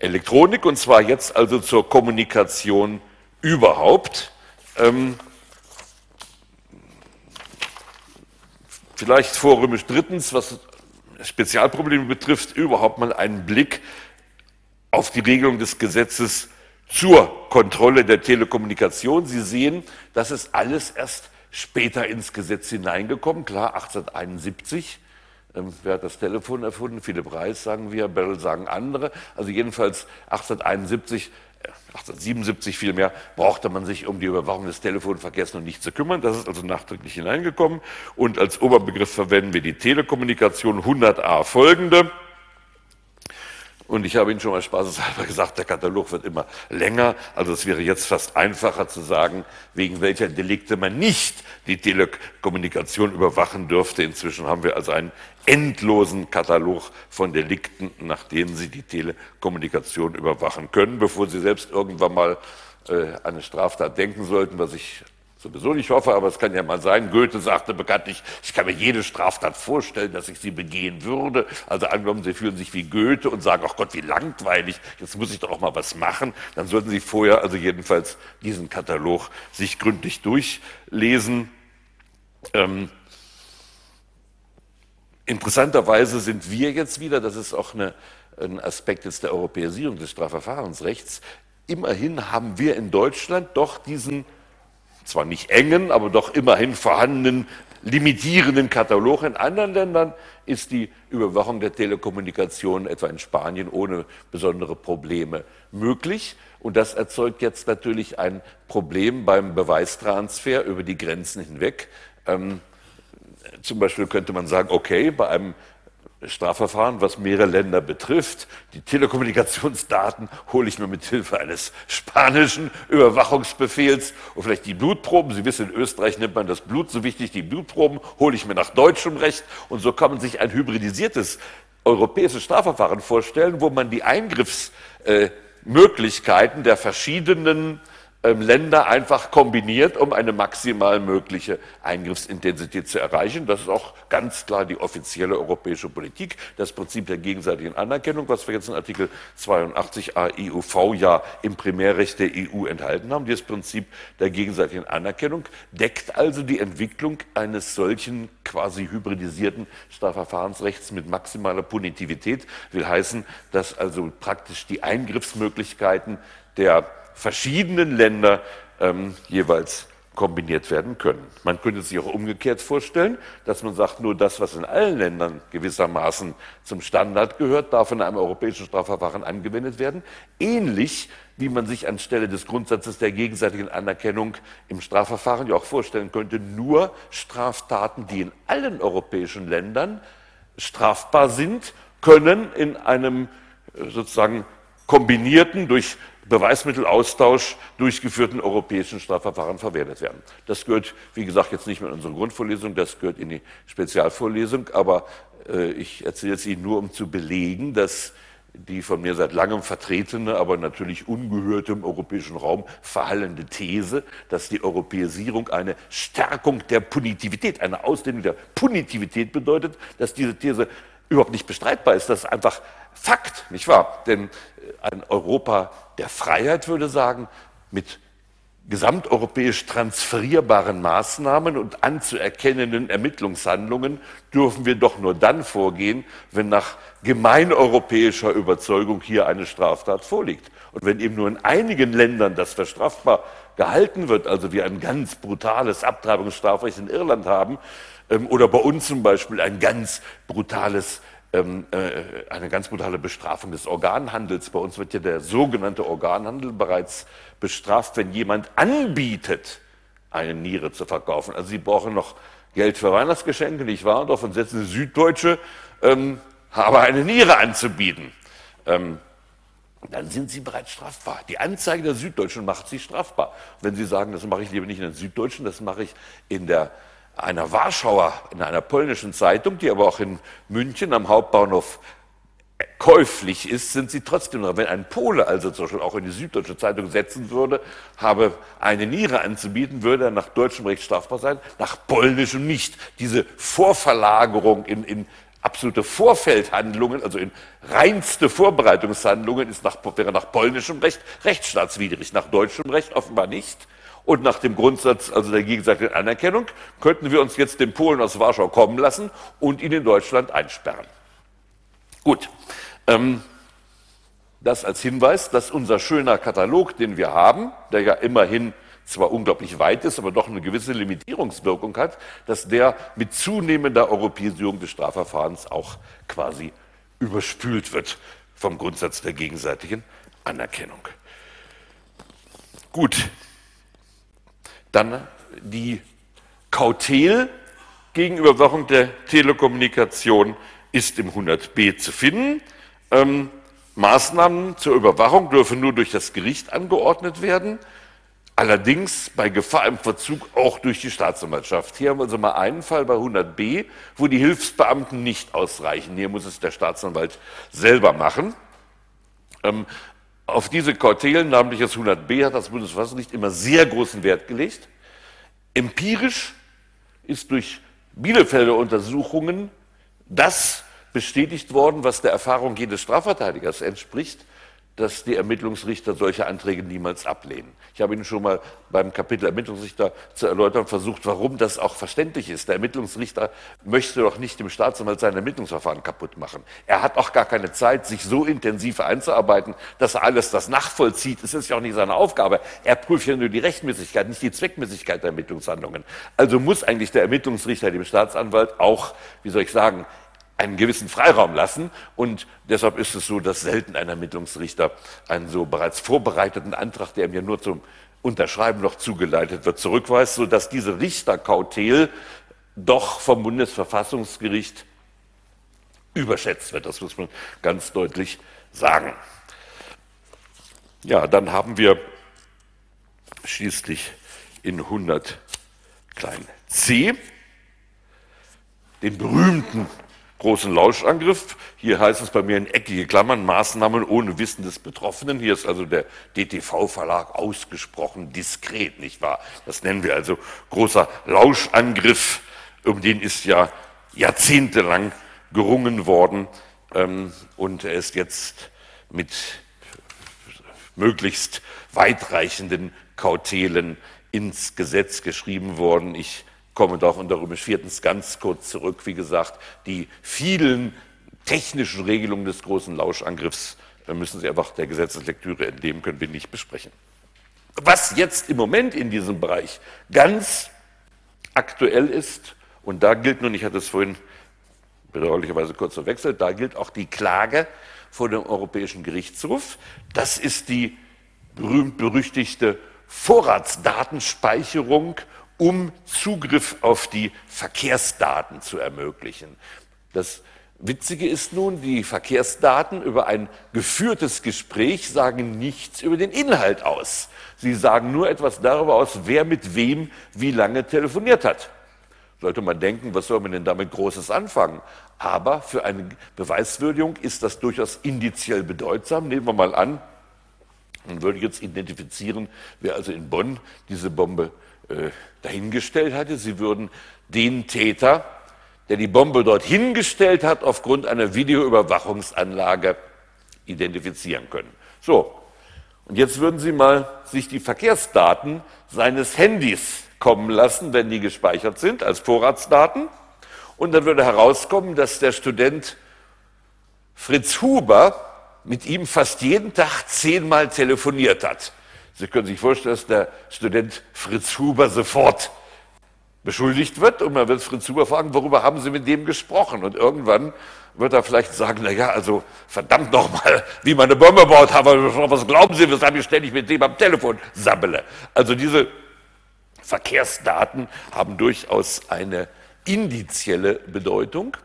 B: Elektronik und zwar jetzt also zur Kommunikation überhaupt. Ähm, vielleicht vorrömisch drittens, was Spezialprobleme betrifft, überhaupt mal einen Blick auf die Regelung des Gesetzes zur Kontrolle der Telekommunikation. Sie sehen, das ist alles erst später ins Gesetz hineingekommen, klar 1871 ähm, wer hat das Telefon erfunden? Philipp Reis sagen wir, Bell sagen andere. Also jedenfalls 1871 1877 äh, vielmehr, brauchte man sich um die Überwachung des Telefonverkehrs noch nicht zu kümmern. Das ist also nachträglich hineingekommen. Und als Oberbegriff verwenden wir die Telekommunikation 100a folgende. Und ich habe Ihnen schon mal spaßeshalber gesagt, der Katalog wird immer länger. Also es wäre jetzt fast einfacher zu sagen, wegen welcher Delikte man nicht die Telekommunikation überwachen dürfte. Inzwischen haben wir also einen endlosen Katalog von Delikten, nach denen Sie die Telekommunikation überwachen können, bevor Sie selbst irgendwann mal äh, eine Straftat denken sollten, was ich sowieso nicht hoffe, aber es kann ja mal sein. Goethe sagte bekanntlich, ich kann mir jede Straftat vorstellen, dass ich sie begehen würde. Also angenommen, Sie fühlen sich wie Goethe und sagen, ach Gott, wie langweilig, jetzt muss ich doch auch mal was machen. Dann sollten Sie vorher also jedenfalls diesen Katalog sich gründlich durchlesen. Ähm, interessanterweise sind wir jetzt wieder, das ist auch eine, ein Aspekt jetzt der Europäisierung des Strafverfahrensrechts, immerhin haben wir in Deutschland doch diesen zwar nicht engen, aber doch immerhin vorhandenen limitierenden Katalog. In anderen Ländern ist die Überwachung der Telekommunikation etwa in Spanien ohne besondere Probleme möglich. Und das erzeugt jetzt natürlich ein Problem beim Beweistransfer über die Grenzen hinweg. Ähm, zum Beispiel könnte man sagen, okay, bei einem Strafverfahren, was mehrere Länder betrifft. Die Telekommunikationsdaten hole ich mir mit Hilfe eines spanischen Überwachungsbefehls und vielleicht die Blutproben. Sie wissen, in Österreich nimmt man das Blut so wichtig, die Blutproben hole ich mir nach deutschem Recht und so kann man sich ein hybridisiertes europäisches Strafverfahren vorstellen, wo man die Eingriffsmöglichkeiten der verschiedenen Länder einfach kombiniert, um eine maximal mögliche Eingriffsintensität zu erreichen. Das ist auch ganz klar die offizielle europäische Politik, das Prinzip der gegenseitigen Anerkennung, was wir jetzt in Artikel 82a EUV ja im Primärrecht der EU enthalten haben. Dieses Prinzip der gegenseitigen Anerkennung deckt also die Entwicklung eines solchen quasi hybridisierten Strafverfahrensrechts mit maximaler Punitivität, will heißen, dass also praktisch die Eingriffsmöglichkeiten der verschiedenen Länder ähm, jeweils kombiniert werden können. Man könnte sich auch umgekehrt vorstellen, dass man sagt, nur das, was in allen Ländern gewissermaßen zum Standard gehört, darf in einem europäischen Strafverfahren angewendet werden. Ähnlich wie man sich anstelle des Grundsatzes der gegenseitigen Anerkennung im Strafverfahren ja auch vorstellen könnte, nur Straftaten, die in allen europäischen Ländern strafbar sind, können in einem äh, sozusagen kombinierten, durch Beweismittelaustausch durchgeführten europäischen Strafverfahren verwertet werden. Das gehört, wie gesagt, jetzt nicht mehr in unsere Grundvorlesung, das gehört in die Spezialvorlesung, aber äh, ich erzähle es Ihnen nur, um zu belegen, dass die von mir seit langem vertretene, aber natürlich ungehörte im europäischen Raum verhallende These, dass die Europäisierung eine Stärkung der Punitivität, eine Ausdehnung der Punitivität bedeutet, dass diese These überhaupt nicht bestreitbar ist. Das ist einfach Fakt, nicht wahr? Denn äh, ein Europa der Freiheit würde sagen, mit gesamteuropäisch transferierbaren Maßnahmen und anzuerkennenden Ermittlungshandlungen dürfen wir doch nur dann vorgehen, wenn nach gemeineuropäischer Überzeugung hier eine Straftat vorliegt. Und wenn eben nur in einigen Ländern das für strafbar gehalten wird, also wir ein ganz brutales Abtreibungsstrafrecht in Irland haben, ähm, oder bei uns zum Beispiel ein ganz brutales ähm, äh, eine ganz brutale Bestrafung des Organhandels. Bei uns wird ja der sogenannte Organhandel bereits bestraft, wenn jemand anbietet, eine Niere zu verkaufen. Also Sie brauchen noch Geld für Weihnachtsgeschenke, nicht wahr? Und davon setzen Süddeutsche, ähm, aber eine Niere anzubieten. Ähm, dann sind Sie bereits strafbar. Die Anzeige der Süddeutschen macht Sie strafbar. Wenn Sie sagen, das mache ich lieber nicht in den Süddeutschen, das mache ich in der einer Warschauer, in einer polnischen Zeitung, die aber auch in München am Hauptbahnhof käuflich ist, sind sie trotzdem noch. Wenn ein Pole also zum Beispiel auch in die Süddeutsche Zeitung setzen würde, habe eine Niere anzubieten, würde er nach deutschem Recht strafbar sein, nach polnischem nicht. Diese Vorverlagerung in, in absolute Vorfeldhandlungen, also in reinste Vorbereitungshandlungen, ist nach, wäre nach polnischem Recht rechtsstaatswidrig, nach deutschem Recht offenbar nicht. Und nach dem Grundsatz also der gegenseitigen Anerkennung könnten wir uns jetzt den Polen aus Warschau kommen lassen und ihn in Deutschland einsperren. Gut, ähm, das als Hinweis, dass unser schöner Katalog, den wir haben, der ja immerhin zwar unglaublich weit ist, aber doch eine gewisse Limitierungswirkung hat, dass der mit zunehmender Europäisierung des Strafverfahrens auch quasi überspült wird vom Grundsatz der gegenseitigen Anerkennung. Gut, dann die Kautel gegen Überwachung der Telekommunikation ist im 100b zu finden. Ähm, Maßnahmen zur Überwachung dürfen nur durch das Gericht angeordnet werden, allerdings bei Gefahr im Verzug auch durch die Staatsanwaltschaft. Hier haben wir also mal einen Fall bei 100b, wo die Hilfsbeamten nicht ausreichen. Hier muss es der Staatsanwalt selber machen. Ähm, auf diese Kautelen, namentlich das 100b, hat das Bundesverfassungsgericht immer sehr großen Wert gelegt. Empirisch ist durch Bielefelder Untersuchungen das bestätigt worden, was der Erfahrung jedes Strafverteidigers entspricht, dass die Ermittlungsrichter solche Anträge niemals ablehnen. Ich habe Ihnen schon mal beim Kapitel Ermittlungsrichter zu erläutern versucht, warum das auch verständlich ist. Der Ermittlungsrichter möchte doch nicht dem Staatsanwalt sein Ermittlungsverfahren kaputt machen. Er hat auch gar keine Zeit, sich so intensiv einzuarbeiten, dass er alles das nachvollzieht. Es ist ja auch nicht seine Aufgabe. Er prüft ja nur die Rechtmäßigkeit, nicht die Zweckmäßigkeit der Ermittlungshandlungen. Also muss eigentlich der Ermittlungsrichter dem Staatsanwalt auch, wie soll ich sagen, einen gewissen Freiraum lassen. Und deshalb ist es so, dass selten ein Ermittlungsrichter einen so bereits vorbereiteten Antrag, der mir nur zum Unterschreiben noch zugeleitet wird, zurückweist, sodass diese Richterkautel doch vom Bundesverfassungsgericht überschätzt wird. Das muss man ganz deutlich sagen. Ja, dann haben wir schließlich in 100 klein c den berühmten großen Lauschangriff. Hier heißt es bei mir in eckige Klammern Maßnahmen ohne Wissen des Betroffenen. Hier ist also der DTV-Verlag ausgesprochen diskret, nicht wahr? Das nennen wir also großer Lauschangriff. Um den ist ja jahrzehntelang gerungen worden. Ähm, und er ist jetzt mit möglichst weitreichenden Kautelen ins Gesetz geschrieben worden. Ich komme darauf und darüber viertens ganz kurz zurück. Wie gesagt, die vielen technischen Regelungen des großen Lauschangriffs müssen Sie einfach der Gesetzeslektüre entnehmen, können wir nicht besprechen. Was jetzt im Moment in diesem Bereich ganz aktuell ist, und da gilt nun, ich hatte es vorhin bedauerlicherweise kurz verwechselt, da gilt auch die Klage vor dem Europäischen Gerichtshof. Das ist die berühmt-berüchtigte Vorratsdatenspeicherung um Zugriff auf die Verkehrsdaten zu ermöglichen. Das Witzige ist nun, die Verkehrsdaten über ein geführtes Gespräch sagen nichts über den Inhalt aus. Sie sagen nur etwas darüber aus, wer mit wem wie lange telefoniert hat. Sollte man denken, was soll man denn damit Großes anfangen? Aber für eine Beweiswürdigung ist das durchaus indiziell bedeutsam. Nehmen wir mal an, man würde jetzt identifizieren, wer also in Bonn diese Bombe äh, dahingestellt hatte. Sie würden den Täter, der die Bombe dort hingestellt hat, aufgrund einer Videoüberwachungsanlage identifizieren können. So, und jetzt würden Sie mal sich die Verkehrsdaten seines Handys kommen lassen, wenn die gespeichert sind als Vorratsdaten. Und dann würde herauskommen, dass der Student Fritz Huber mit ihm fast jeden Tag zehnmal telefoniert hat. Sie können sich vorstellen, dass der Student Fritz Huber sofort beschuldigt wird und man wird Fritz Huber fragen, worüber haben Sie mit dem gesprochen? Und irgendwann wird er vielleicht sagen, na ja, also verdammt nochmal, wie man eine Bombe baut, aber was glauben Sie, weshalb ich ständig mit dem am Telefon sabbele? Also diese Verkehrsdaten haben durchaus eine indizielle Bedeutung.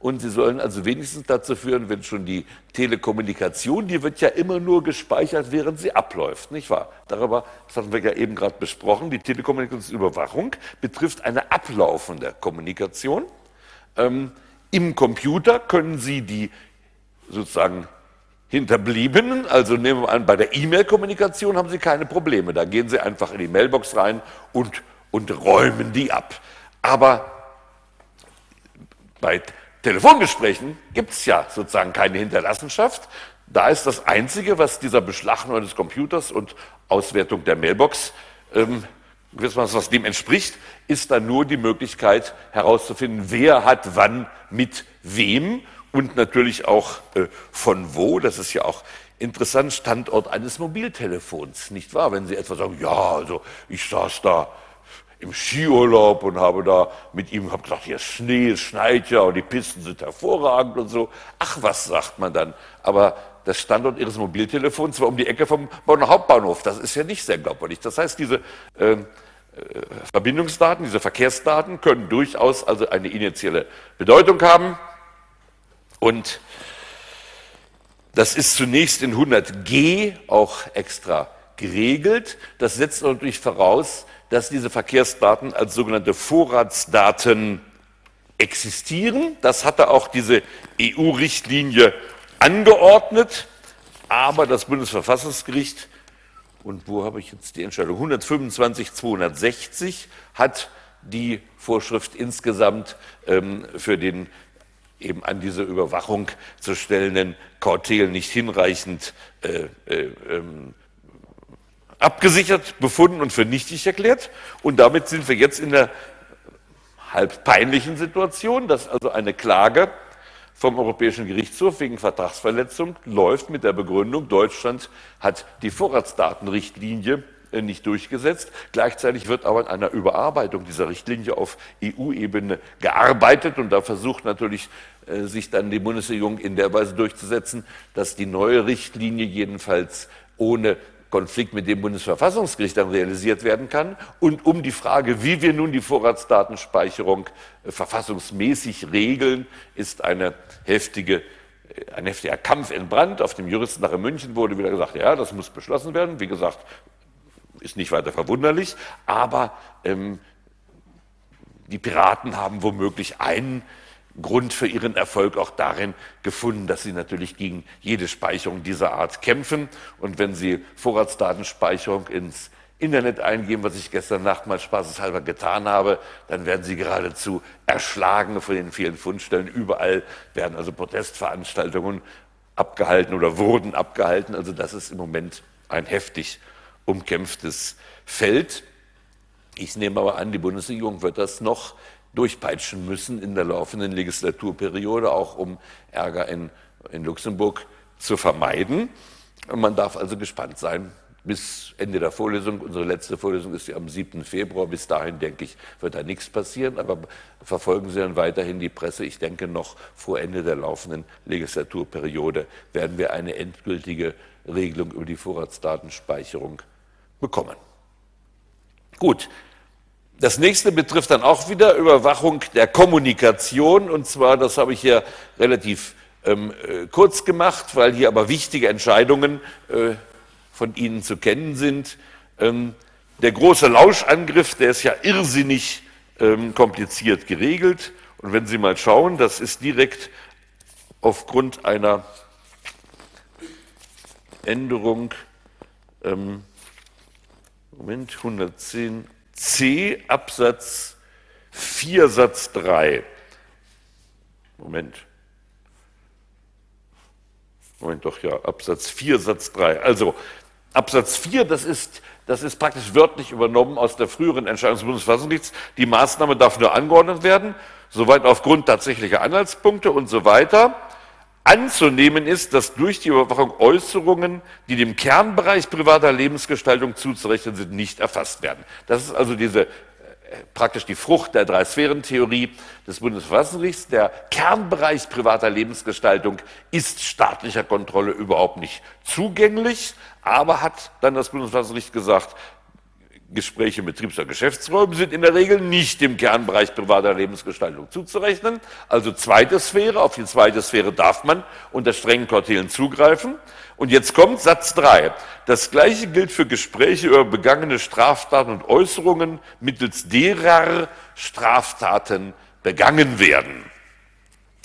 B: Und sie sollen also wenigstens dazu führen, wenn schon die Telekommunikation, die wird ja immer nur gespeichert, während sie abläuft, nicht wahr? Darüber, das hatten wir ja eben gerade besprochen, die Telekommunikationsüberwachung betrifft eine ablaufende Kommunikation. Ähm, Im Computer können Sie die sozusagen Hinterbliebenen, also nehmen wir an, bei der E-Mail-Kommunikation haben Sie keine Probleme. Da gehen Sie einfach in die Mailbox rein und, und räumen die ab. Aber bei Telefongesprächen gibt es ja sozusagen keine Hinterlassenschaft. Da ist das Einzige, was dieser Beschlagnahme des Computers und Auswertung der Mailbox, ähm, was dem entspricht, ist dann nur die Möglichkeit herauszufinden, wer hat wann mit wem und natürlich auch äh, von wo. Das ist ja auch interessant, Standort eines Mobiltelefons, nicht wahr? Wenn Sie etwa sagen, ja, also ich saß da im Skiurlaub und habe da mit ihm hab gesagt, hier Schnee, es schneit ja und die Pisten sind hervorragend und so. Ach, was sagt man dann? Aber das Standort Ihres Mobiltelefons war um die Ecke vom Bonner Hauptbahnhof. Das ist ja nicht sehr glaubwürdig. Das heißt, diese äh, äh, Verbindungsdaten, diese Verkehrsdaten können durchaus also eine initiale Bedeutung haben. Und das ist zunächst in 100g auch extra geregelt. Das setzt natürlich voraus, dass diese Verkehrsdaten als sogenannte Vorratsdaten existieren. Das hatte auch diese EU-Richtlinie angeordnet, aber das Bundesverfassungsgericht und wo habe ich jetzt die Entscheidung? 125, 260 hat die Vorschrift insgesamt ähm, für den eben an diese Überwachung zu stellenden Kautel nicht hinreichend äh, äh, ähm, abgesichert befunden und für nichtig erklärt. Und damit sind wir jetzt in der halb peinlichen Situation, dass also eine Klage vom Europäischen Gerichtshof wegen Vertragsverletzung läuft mit der Begründung, Deutschland hat die Vorratsdatenrichtlinie äh, nicht durchgesetzt. Gleichzeitig wird aber an einer Überarbeitung dieser Richtlinie auf EU-Ebene gearbeitet und da versucht natürlich äh, sich dann die Bundesregierung in der Weise durchzusetzen, dass die neue Richtlinie jedenfalls ohne Konflikt mit dem Bundesverfassungsgericht dann realisiert werden kann. Und um die Frage, wie wir nun die Vorratsdatenspeicherung äh, verfassungsmäßig regeln, ist eine heftige ein heftiger Kampf entbrannt. Auf dem Juristentag in München wurde wieder gesagt, ja, das muss beschlossen werden. Wie gesagt, ist nicht weiter verwunderlich, aber ähm, die Piraten haben womöglich einen Grund für ihren Erfolg auch darin gefunden, dass sie natürlich gegen jede Speicherung dieser Art kämpfen. Und wenn sie Vorratsdatenspeicherung ins Internet eingeben, was ich gestern Nacht mal spaßeshalber getan habe, dann werden sie geradezu erschlagen von den vielen Fundstellen. Überall werden also Protestveranstaltungen abgehalten oder wurden abgehalten. Also das ist im Moment ein heftig umkämpftes Feld. Ich nehme aber an, die Bundesregierung wird das noch durchpeitschen müssen in der laufenden Legislaturperiode, auch um Ärger in, in Luxemburg zu vermeiden. Man darf also gespannt sein bis Ende der Vorlesung. Unsere letzte Vorlesung ist ja am 7. Februar. Bis dahin, denke ich, wird da nichts passieren. Aber verfolgen Sie dann weiterhin die Presse. Ich denke, noch vor Ende der laufenden Legislaturperiode werden wir eine endgültige Regelung über die Vorratsdatenspeicherung bekommen. Gut, das nächste betrifft dann auch wieder Überwachung der Kommunikation. Und zwar, das habe ich hier relativ ähm, äh, kurz gemacht, weil hier aber wichtige Entscheidungen äh, von Ihnen zu kennen sind. Ähm, der große Lauschangriff, der ist ja irrsinnig ähm, kompliziert geregelt. Und wenn Sie mal schauen, das ist direkt aufgrund einer Änderung, ähm, Moment, 110, C Absatz 4 Satz 3. Moment. Moment doch, ja, Absatz 4 Satz 3. Also Absatz 4, das ist, das ist praktisch wörtlich übernommen aus der früheren Entscheidung des Bundesverfassungsgerichts. Die Maßnahme darf nur angeordnet werden, soweit aufgrund tatsächlicher Anhaltspunkte und so weiter. Anzunehmen ist, dass durch die Überwachung Äußerungen, die dem Kernbereich privater Lebensgestaltung zuzurechnen sind, nicht erfasst werden. Das ist also diese äh, praktisch die Frucht der Drei-Sphären-Theorie des Bundesverfassungsgerichts. Der Kernbereich privater Lebensgestaltung ist staatlicher Kontrolle überhaupt nicht zugänglich, aber hat dann das Bundesverfassungsgericht gesagt, Gespräche Betriebs- oder Geschäftsräumen sind in der Regel nicht dem Kernbereich privater Lebensgestaltung zuzurechnen. Also zweite Sphäre, auf die zweite Sphäre darf man unter strengen Kortelen zugreifen. Und jetzt kommt Satz 3. Das gleiche gilt für Gespräche über begangene Straftaten und Äußerungen, mittels derer Straftaten begangen werden.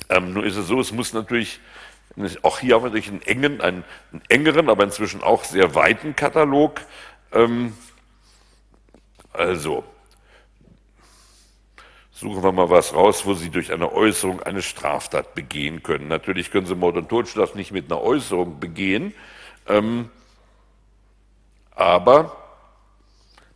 B: Ähm, nun ist es so, es muss natürlich, auch hier haben wir natürlich einen engen, einen, einen engeren, aber inzwischen auch sehr weiten Katalog. Ähm, also, suchen wir mal was raus, wo Sie durch eine Äußerung eine Straftat begehen können. Natürlich können Sie Mord und Totschlag nicht mit einer Äußerung begehen, ähm, aber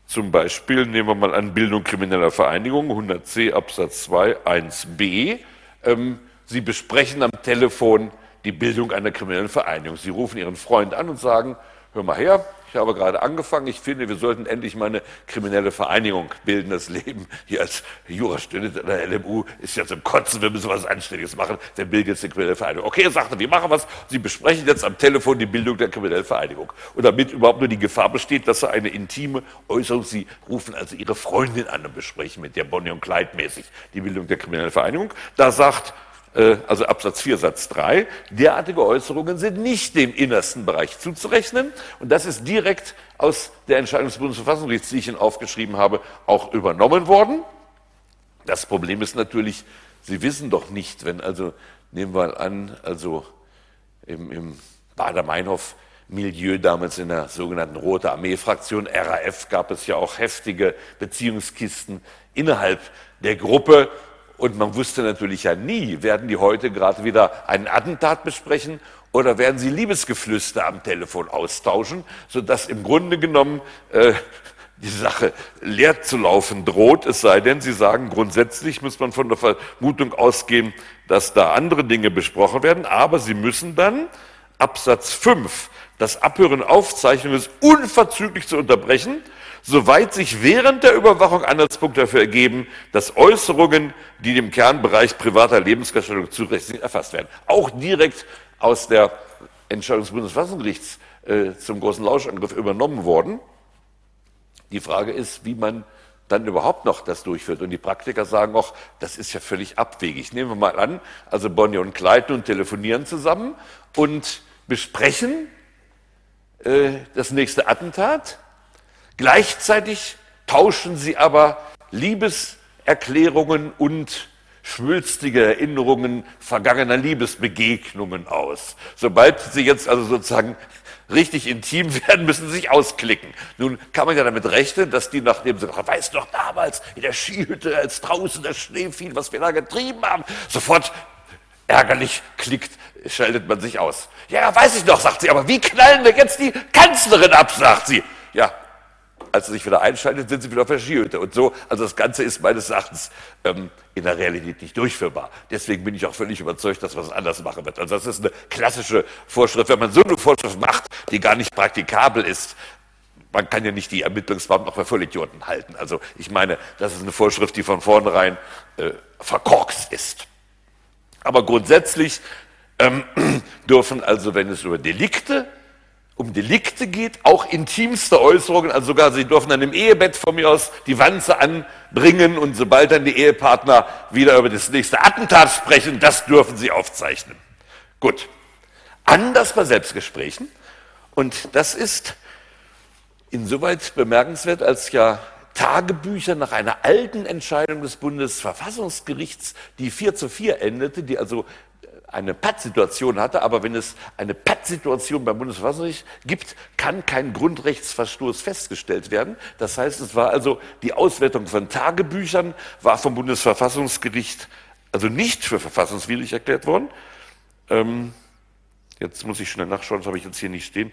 B: zum Beispiel nehmen wir mal an Bildung krimineller Vereinigung, 100c Absatz 2 1b. Ähm, Sie besprechen am Telefon die Bildung einer kriminellen Vereinigung. Sie rufen Ihren Freund an und sagen, hör mal her, ich habe gerade angefangen. Ich finde, wir sollten endlich mal eine kriminelle Vereinigung bilden. Das Leben hier als Jurastudent an der LMU ist ja zum Kotzen. Wir müssen was Anständiges machen. Wer bildet jetzt eine kriminelle Vereinigung? Okay, er sagte, wir machen was. Sie besprechen jetzt am Telefon die Bildung der kriminellen Vereinigung. Und damit überhaupt nur die Gefahr besteht, dass er eine intime Äußerung, Sie rufen also Ihre Freundin an und besprechen mit der Bonnie und Clyde mäßig die Bildung der kriminellen Vereinigung. Da sagt also Absatz 4 Satz 3, derartige Äußerungen sind nicht dem innersten Bereich zuzurechnen. Und das ist direkt aus der Entscheidung des Bundesverfassungsgerichts, die ich Ihnen aufgeschrieben habe, auch übernommen worden. Das Problem ist natürlich, Sie wissen doch nicht, wenn also, nehmen wir mal an, also im, im Bader-Meinhof Milieu damals in der sogenannten Rote Armee-Fraktion, RAF, gab es ja auch heftige Beziehungskisten innerhalb der Gruppe. Und man wusste natürlich ja nie, werden die heute gerade wieder einen Attentat besprechen oder werden sie Liebesgeflüster am Telefon austauschen, sodass im Grunde genommen äh, die Sache leer zu laufen droht, es sei denn, Sie sagen, grundsätzlich muss man von der Vermutung ausgehen, dass da andere Dinge besprochen werden, aber Sie müssen dann Absatz 5 das Abhören Aufzeichnung ist unverzüglich zu unterbrechen, soweit sich während der Überwachung Anhaltspunkte dafür ergeben, dass Äußerungen, die dem Kernbereich privater Lebensgestaltung zurechtlich erfasst werden. Auch direkt aus der Entscheidung des Bundesverfassungsgerichts äh, zum großen Lauschangriff übernommen worden. Die Frage ist, wie man dann überhaupt noch das durchführt. Und die Praktiker sagen auch, das ist ja völlig abwegig. Nehmen wir mal an, also Bonnie und Clyde nun telefonieren zusammen und besprechen äh, das nächste Attentat. Gleichzeitig tauschen sie aber Liebeserklärungen und schwülstige Erinnerungen vergangener Liebesbegegnungen aus. Sobald sie jetzt also sozusagen richtig intim werden, müssen sie sich ausklicken. Nun kann man ja damit rechnen, dass die, nachdem sie weißt doch damals in der Skihütte, als draußen der Schnee fiel, was wir da getrieben haben, sofort ärgerlich klickt, schaltet man sich aus. Ja, weiß ich noch, sagt sie, aber wie knallen wir jetzt die Kanzlerin ab, sagt sie. Ja, als sie sich wieder einschaltet, sind sie wieder Skihütte. Und so, also das Ganze ist meines Erachtens ähm, in der Realität nicht durchführbar. Deswegen bin ich auch völlig überzeugt, dass man es anders machen wird. Also das ist eine klassische Vorschrift. Wenn man so eine Vorschrift macht, die gar nicht praktikabel ist, man kann ja nicht die Ermittlungsbeamten noch für Vollidioten halten. Also ich meine, das ist eine Vorschrift, die von vornherein äh, verkorkst ist. Aber grundsätzlich ähm, dürfen also, wenn es über Delikte, um Delikte geht, auch intimste Äußerungen, also sogar sie dürfen dann im Ehebett von mir aus die Wanze anbringen und sobald dann die Ehepartner wieder über das nächste Attentat sprechen, das dürfen sie aufzeichnen. Gut. Anders bei Selbstgesprächen. Und das ist insoweit bemerkenswert, als ja Tagebücher nach einer alten Entscheidung des Bundesverfassungsgerichts, die 4 zu 4 endete, die also eine Pattsituation hatte, aber wenn es eine Pattsituation beim Bundesverfassungsgericht gibt, kann kein Grundrechtsverstoß festgestellt werden. Das heißt, es war also die Auswertung von Tagebüchern war vom Bundesverfassungsgericht also nicht für verfassungswidrig erklärt worden. Ähm, jetzt muss ich schnell nachschauen, das habe ich jetzt hier nicht stehen.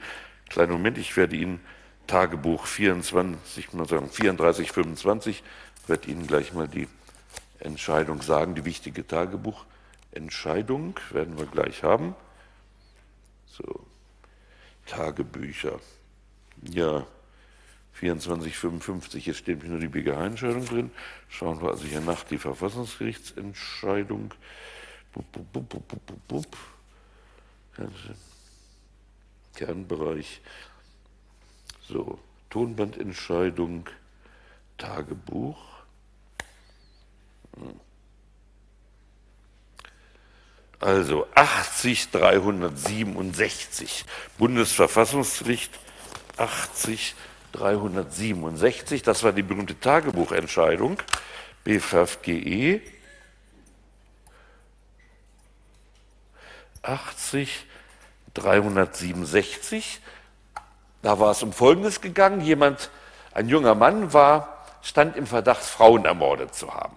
B: Kleinen Moment, ich werde Ihnen Tagebuch 24, sagen 34, 25, werde Ihnen gleich mal die Entscheidung sagen, die wichtige Tagebuchentscheidung werden wir gleich haben. So, Tagebücher. Ja, 24, 55, hier steht nur die BGH-Entscheidung drin. Schauen wir also hier nach die Verfassungsgerichtsentscheidung. Bup, bup, bup, Kernbereich so, Tonbandentscheidung, Tagebuch. Also 80 367 Bundesverfassungsgericht 80 367, das war die berühmte Tagebuchentscheidung. BFFGE 80 367 da war es um Folgendes gegangen. Jemand, ein junger Mann war, stand im Verdacht, Frauen ermordet zu haben.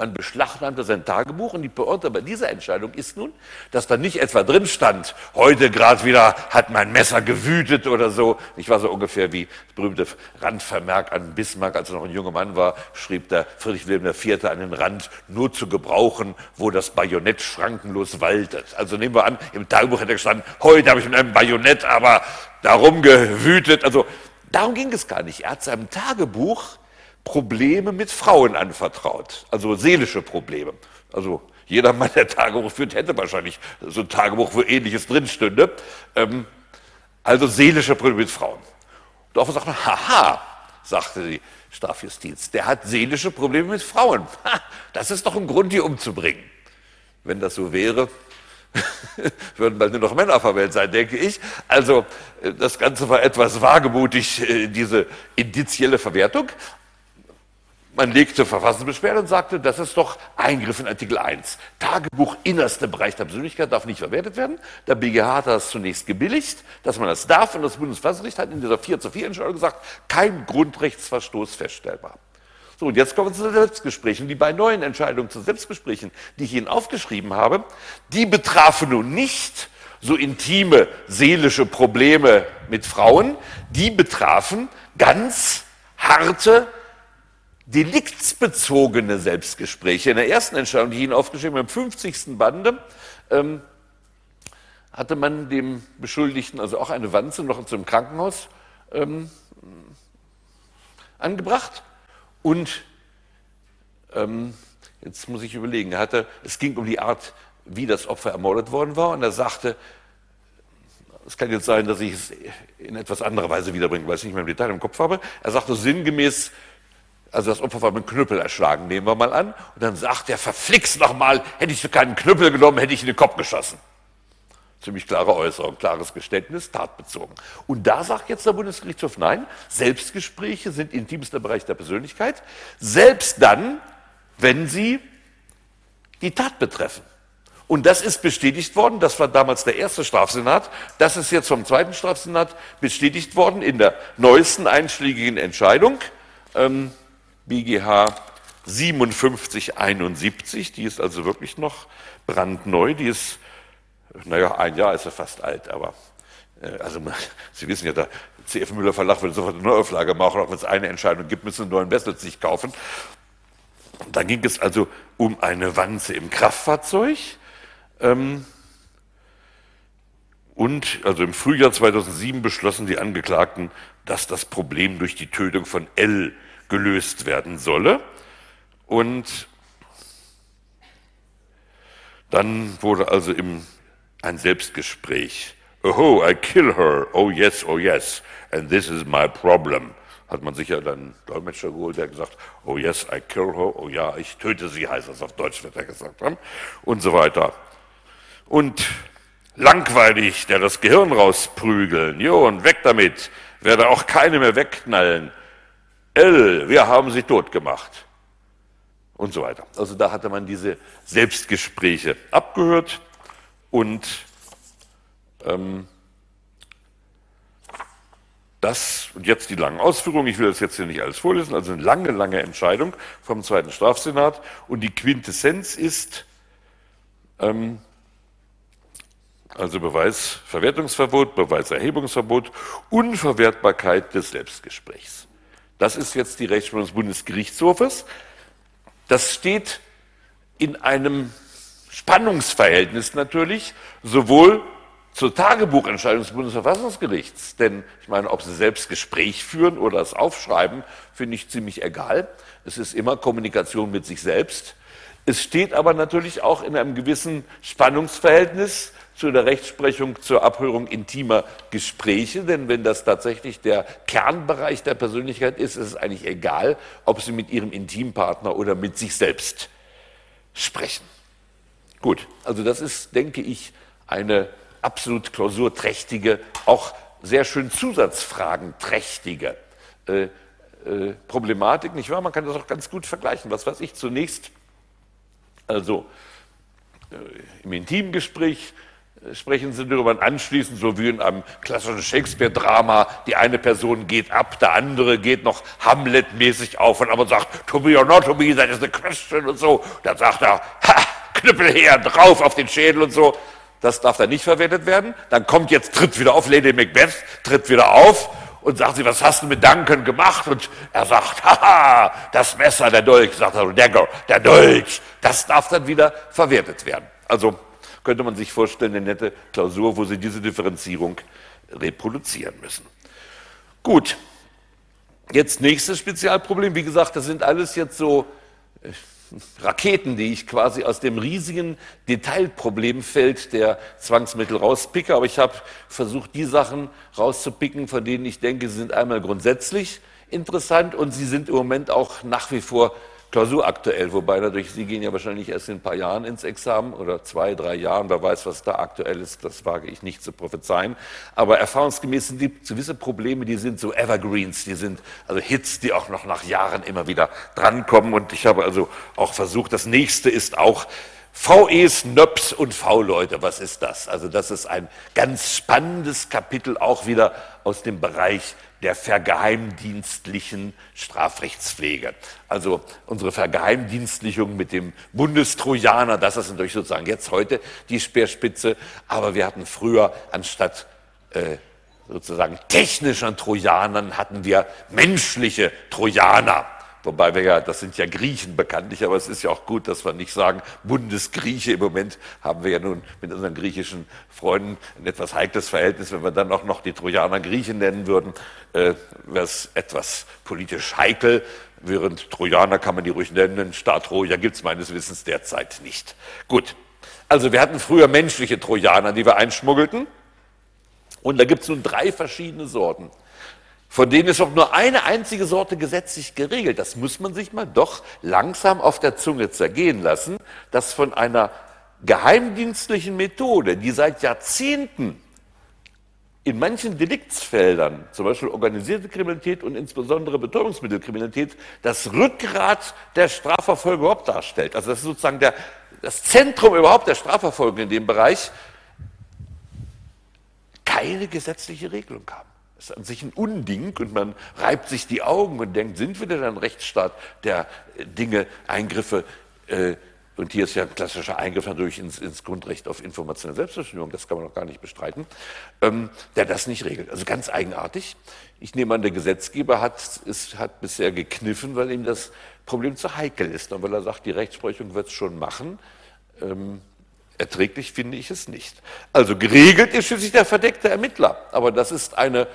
B: Man beschlagnahmte sein Tagebuch und die Pointe bei dieser Entscheidung ist nun, dass da nicht etwa drin stand, heute gerade wieder hat mein Messer gewütet oder so. Ich war so ungefähr wie das berühmte Randvermerk an Bismarck, als er noch ein junger Mann war, schrieb der Friedrich Wilhelm IV. an den Rand, nur zu gebrauchen, wo das Bajonett schrankenlos waltet. Also nehmen wir an, im Tagebuch hätte gestanden, heute habe ich mit einem Bajonett aber darum gewütet. Also darum ging es gar nicht. Er hat seinem Tagebuch Probleme mit Frauen anvertraut, also seelische Probleme. Also jeder Mann, der Tagebuch führt, hätte wahrscheinlich so ein Tagebuch, wo ähnliches drinstünde. Ähm, also seelische Probleme mit Frauen. Und darauf sagt man, haha, sagte die Strafjustiz, der hat seelische Probleme mit Frauen. Ha, das ist doch ein Grund, die umzubringen. Wenn das so wäre, würden bald nur noch Männer Welt sein, denke ich. Also äh, das Ganze war etwas wagemutig, äh, diese indizielle Verwertung. Man legte Verfassungsbeschwerde und sagte, das ist doch Eingriff in Artikel 1. Tagebuch, innerster Bereich der Persönlichkeit darf nicht verwertet werden. Der BGH hat das zunächst gebilligt, dass man das darf. Und das Bundesverfassungsgericht hat in dieser 4 zu 4 Entscheidung gesagt, kein Grundrechtsverstoß feststellbar. So, und jetzt kommen wir zu den Selbstgesprächen. Die beiden neuen Entscheidungen zu Selbstgesprächen, die ich Ihnen aufgeschrieben habe, die betrafen nun nicht so intime seelische Probleme mit Frauen, die betrafen ganz harte deliktsbezogene Selbstgespräche. In der ersten Entscheidung, die ich Ihnen aufgeschrieben habe, im 50. Bande, ähm, hatte man dem Beschuldigten also auch eine Wanze noch zum Krankenhaus ähm, angebracht. Und ähm, jetzt muss ich überlegen, er hatte, es ging um die Art, wie das Opfer ermordet worden war. Und er sagte, es kann jetzt sein, dass ich es in etwas anderer Weise wiederbringe, weil ich nicht mehr im Detail im Kopf habe. Er sagte sinngemäß, also das Opfer war mit einem Knüppel erschlagen, nehmen wir mal an. Und dann sagt er, verflixt nochmal, hätte ich keinen Knüppel genommen, hätte ich in den Kopf geschossen. Ziemlich klare Äußerung, klares Geständnis, tatbezogen. Und da sagt jetzt der Bundesgerichtshof, nein, Selbstgespräche sind intimster Bereich der Persönlichkeit, selbst dann, wenn sie die Tat betreffen. Und das ist bestätigt worden, das war damals der erste Strafsenat, das ist jetzt vom zweiten Strafsenat bestätigt worden in der neuesten einschlägigen Entscheidung. Ähm, BGH 5771, die ist also wirklich noch brandneu, die ist, naja, ein Jahr ist sie fast alt, aber äh, also Sie wissen ja, der CF Müller Verlag will sofort eine Neuauflage machen, auch wenn es eine Entscheidung gibt, müssen einen neuen Bessel sich kaufen. Da ging es also um eine Wanze im Kraftfahrzeug. Ähm, und also im Frühjahr 2007 beschlossen die Angeklagten, dass das Problem durch die Tötung von L gelöst werden solle. Und dann wurde also im, ein Selbstgespräch. Oh, I kill her. Oh yes, oh yes. And this is my problem. Hat man sicher dann Dolmetscher geholt, der gesagt, oh yes, I kill her. Oh ja, ich töte sie, heißt das auf Deutsch, wird er gesagt haben. Und so weiter. Und langweilig, der das Gehirn rausprügeln. Jo, und weg damit. Werde auch keine mehr wegknallen. L, wir haben sie tot gemacht. Und so weiter. Also da hatte man diese Selbstgespräche abgehört und ähm, das, und jetzt die langen Ausführungen, ich will das jetzt hier nicht alles vorlesen, also eine lange, lange Entscheidung vom zweiten Strafsenat und die Quintessenz ist, ähm, also Beweisverwertungsverbot, Beweiserhebungsverbot, Unverwertbarkeit des Selbstgesprächs. Das ist jetzt die Rechtsprechung des Bundesgerichtshofes. Das steht in einem Spannungsverhältnis natürlich, sowohl zur Tagebuchentscheidung des Bundesverfassungsgerichts, denn ich meine, ob Sie selbst Gespräch führen oder es aufschreiben, finde ich ziemlich egal. Es ist immer Kommunikation mit sich selbst. Es steht aber natürlich auch in einem gewissen Spannungsverhältnis zu der Rechtsprechung zur Abhörung intimer Gespräche, denn wenn das tatsächlich der Kernbereich der Persönlichkeit ist, ist es eigentlich egal, ob Sie mit Ihrem Intimpartner oder mit sich selbst sprechen. Gut, also das ist, denke ich, eine absolut klausurträchtige, auch sehr schön zusatzfragenträchtige äh, äh, Problematik, nicht wahr? Man kann das auch ganz gut vergleichen. Was weiß ich zunächst, also äh, im Intimgespräch sprechen Sie darüber und anschließend, so wie in einem klassischen Shakespeare-Drama, die eine Person geht ab, der andere geht noch Hamlet-mäßig auf und aber sagt, to be or not to be, that is the question und so. Dann sagt er, ha, Knüppel her, drauf auf den Schädel und so. Das darf dann nicht verwendet werden. Dann kommt jetzt, tritt wieder auf, Lady Macbeth tritt wieder auf und sagt sie, was hast du mit Duncan gemacht? Und er sagt, haha, das Messer, der Dolch, sagt er, Dagger, der Dolch. Das darf dann wieder verwertet werden. Also könnte man sich vorstellen, eine nette Klausur, wo Sie diese Differenzierung reproduzieren müssen. Gut, jetzt nächstes Spezialproblem. Wie gesagt, das sind alles jetzt so äh, Raketen, die ich quasi aus dem riesigen Detailproblemfeld der Zwangsmittel rauspicke. Aber ich habe versucht, die Sachen rauszupicken, von denen ich denke, sie sind einmal grundsätzlich interessant und sie sind im Moment auch nach wie vor klausuraktuell, wobei natürlich, Sie gehen ja wahrscheinlich erst in ein paar Jahren ins Examen oder zwei, drei Jahren, wer weiß, was da aktuell ist, das wage ich nicht zu prophezeien. Aber erfahrungsgemäß sind die gewisse Probleme, die sind so Evergreens, die sind also Hits, die auch noch nach Jahren immer wieder drankommen. Und ich habe also auch versucht, das nächste ist auch, VEs, NÖPs und V-Leute, was ist das? Also das ist ein ganz spannendes Kapitel auch wieder aus dem Bereich der vergeheimdienstlichen Strafrechtspflege. Also unsere Vergeheimdienstlichung mit dem Bundestrojaner, das ist natürlich sozusagen jetzt heute die Speerspitze, aber wir hatten früher anstatt äh, sozusagen technischen Trojanern hatten wir menschliche Trojaner. Wobei wir ja, das sind ja Griechen bekanntlich, aber es ist ja auch gut, dass wir nicht sagen Bundesgrieche. Im Moment haben wir ja nun mit unseren griechischen Freunden ein etwas heikles Verhältnis. Wenn wir dann auch noch die Trojaner Griechen nennen würden, äh, wäre es etwas politisch heikel. Während Trojaner kann man die ruhig nennen. Staat Troja gibt es meines Wissens derzeit nicht. Gut. Also wir hatten früher menschliche Trojaner, die wir einschmuggelten. Und da gibt es nun drei verschiedene Sorten von denen ist auch nur eine einzige Sorte gesetzlich geregelt. Das muss man sich mal doch langsam auf der Zunge zergehen lassen, dass von einer geheimdienstlichen Methode, die seit Jahrzehnten in manchen Deliktsfeldern, zum Beispiel organisierte Kriminalität und insbesondere Betäubungsmittelkriminalität, das Rückgrat der Strafverfolgung überhaupt darstellt. Also das ist sozusagen der, das Zentrum überhaupt der Strafverfolgung in dem Bereich, keine gesetzliche Regelung haben. Das ist an sich ein Unding und man reibt sich die Augen und denkt, sind wir denn ein Rechtsstaat, der äh, Dinge, Eingriffe, äh, und hier ist ja ein klassischer Eingriff natürlich ins, ins Grundrecht auf informationelle Selbstbestimmung, das kann man noch gar nicht bestreiten, ähm, der das nicht regelt. Also ganz eigenartig. Ich nehme an, der Gesetzgeber hat, ist, hat bisher gekniffen, weil ihm das Problem zu heikel ist und weil er sagt, die Rechtsprechung wird es schon machen. Ähm, erträglich finde ich es nicht. Also geregelt ist schließlich der verdeckte Ermittler, aber das ist eine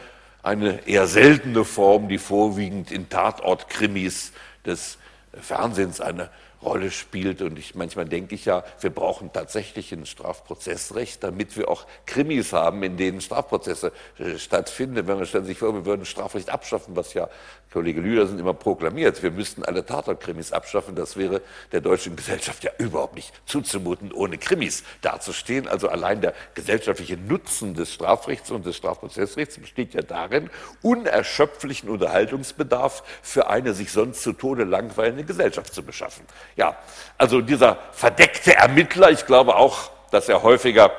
B: eine eher seltene Form, die vorwiegend in Tatortkrimis des Fernsehens eine Rolle spielt. Und ich, manchmal denke ich ja, wir brauchen tatsächlich ein Strafprozessrecht, damit wir auch Krimis haben, in denen Strafprozesse äh, stattfinden. Wenn man stellen sich vor, wir würden Strafrecht abschaffen, was ja Kollege Lüdersen immer proklamiert, wir müssten alle Tatortkrimis abschaffen. Das wäre der deutschen Gesellschaft ja überhaupt nicht zuzumuten, ohne Krimis dazustehen. Also allein der gesellschaftliche Nutzen des Strafrechts und des Strafprozessrechts besteht ja darin, unerschöpflichen Unterhaltungsbedarf für eine sich sonst zu Tode langweilende Gesellschaft zu beschaffen. Ja, also dieser verdeckte Ermittler, ich glaube auch, dass er häufiger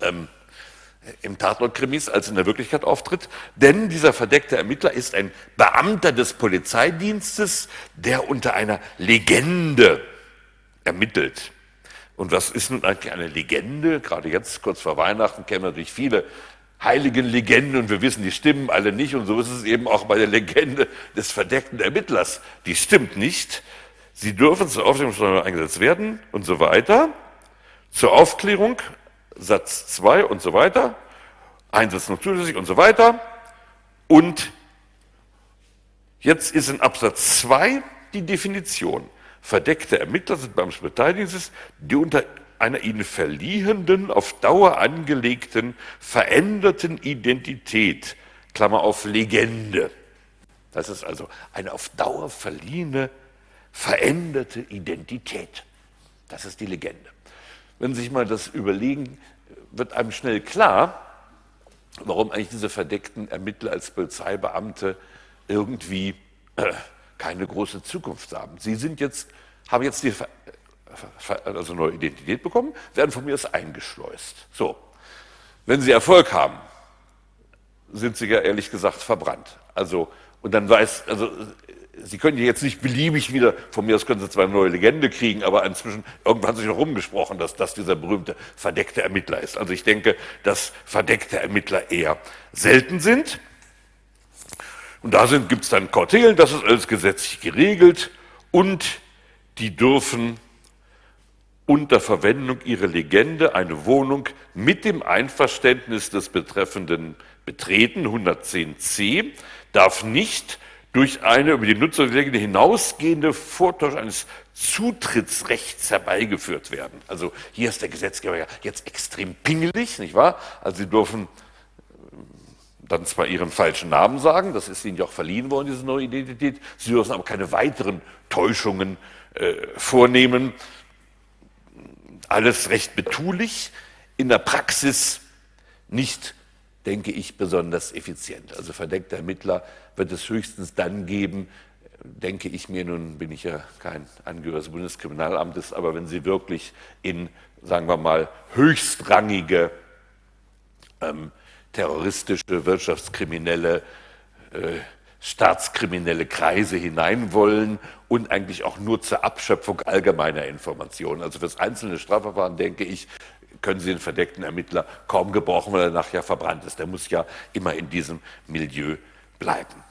B: ähm, im Tatortkrimis als in der Wirklichkeit auftritt. Denn dieser verdeckte Ermittler ist ein Beamter des Polizeidienstes, der unter einer Legende ermittelt. Und was ist nun eigentlich eine Legende? Gerade jetzt, kurz vor Weihnachten, kennen natürlich viele heiligen Legenden und wir wissen, die stimmen alle nicht. Und so ist es eben auch bei der Legende des verdeckten Ermittlers. Die stimmt nicht. Sie dürfen zur Aufklärung eingesetzt werden und so weiter. Zur Aufklärung, Satz 2 und so weiter. Einsatz noch zusätzlich und so weiter. Und jetzt ist in Absatz 2 die Definition. Verdeckte Ermittler sind beim Beteiligungsdienst, die unter einer ihnen verliehenden, auf Dauer angelegten, veränderten Identität, Klammer auf Legende. Das ist also eine auf Dauer verliehene veränderte Identität. Das ist die Legende. Wenn Sie sich mal das überlegen, wird einem schnell klar, warum eigentlich diese verdeckten Ermittler als Polizeibeamte irgendwie äh, keine große Zukunft haben. Sie sind jetzt, haben jetzt die also neue Identität bekommen, werden von mir aus eingeschleust. So, wenn Sie Erfolg haben, sind Sie ja ehrlich gesagt verbrannt. Also und dann weiß, also Sie können jetzt nicht beliebig wieder, von mir aus können Sie zwar eine neue Legende kriegen, aber inzwischen, irgendwann hat sich noch rumgesprochen, dass das dieser berühmte verdeckte Ermittler ist. Also ich denke, dass verdeckte Ermittler eher selten sind. Und da gibt es dann Kortelen, das ist alles gesetzlich geregelt und die dürfen unter Verwendung ihrer Legende eine Wohnung mit dem Einverständnis des Betreffenden betreten, 110c, darf nicht durch eine über die Nutzerlegende hinausgehende Vortäuschung eines Zutrittsrechts herbeigeführt werden. Also hier ist der Gesetzgeber ja jetzt extrem pingelig, nicht wahr? Also Sie dürfen dann zwar ihren falschen Namen sagen, das ist ihnen ja auch verliehen worden, diese neue Identität, sie dürfen aber keine weiteren Täuschungen äh, vornehmen. Alles recht betulich, in der Praxis nicht, denke ich, besonders effizient. Also verdeckter Ermittler wird es höchstens dann geben, denke ich mir, nun bin ich ja kein Angehöriger des Bundeskriminalamtes, aber wenn Sie wirklich in, sagen wir mal, höchstrangige ähm, terroristische, wirtschaftskriminelle, äh, staatskriminelle Kreise hinein wollen und eigentlich auch nur zur Abschöpfung allgemeiner Informationen. Also für das einzelne Strafverfahren, denke ich, können Sie den verdeckten Ermittler kaum gebrauchen, weil er nachher verbrannt ist. Der muss ja immer in diesem Milieu bleiben.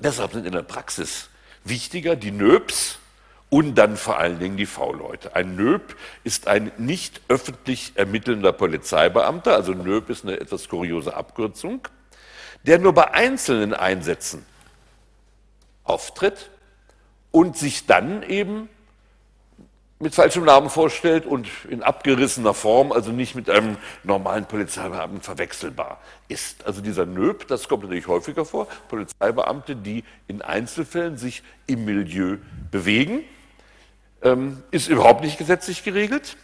B: Deshalb sind in der Praxis wichtiger die Nöps und dann vor allen Dingen die V-Leute. Ein Nöb ist ein nicht öffentlich ermittelnder Polizeibeamter, also Nöb ist eine etwas kuriose Abkürzung, der nur bei einzelnen Einsätzen auftritt und sich dann eben mit falschem Namen vorstellt und in abgerissener Form, also nicht mit einem normalen Polizeibeamten verwechselbar ist. Also dieser Nöb, das kommt natürlich häufiger vor, Polizeibeamte, die in Einzelfällen sich im Milieu bewegen, ähm, ist überhaupt nicht gesetzlich geregelt.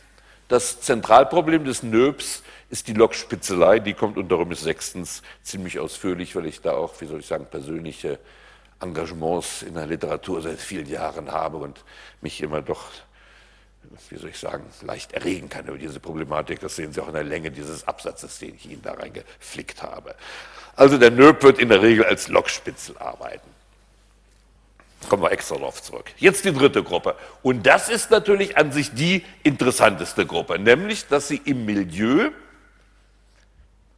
B: Das Zentralproblem des Nöbs ist die Lokspitzelei, die kommt unter Römisch sechstens ziemlich ausführlich, weil ich da auch, wie soll ich sagen, persönliche Engagements in der Literatur seit vielen Jahren habe und mich immer doch wie soll ich sagen, leicht erregen kann über diese Problematik. Das sehen Sie auch in der Länge dieses Absatzes, den ich Ihnen da reingeflickt habe. Also der NÖP wird in der Regel als Lokspitzel arbeiten. Kommen wir extra darauf zurück. Jetzt die dritte Gruppe. Und das ist natürlich an sich die interessanteste Gruppe, nämlich, dass Sie im Milieu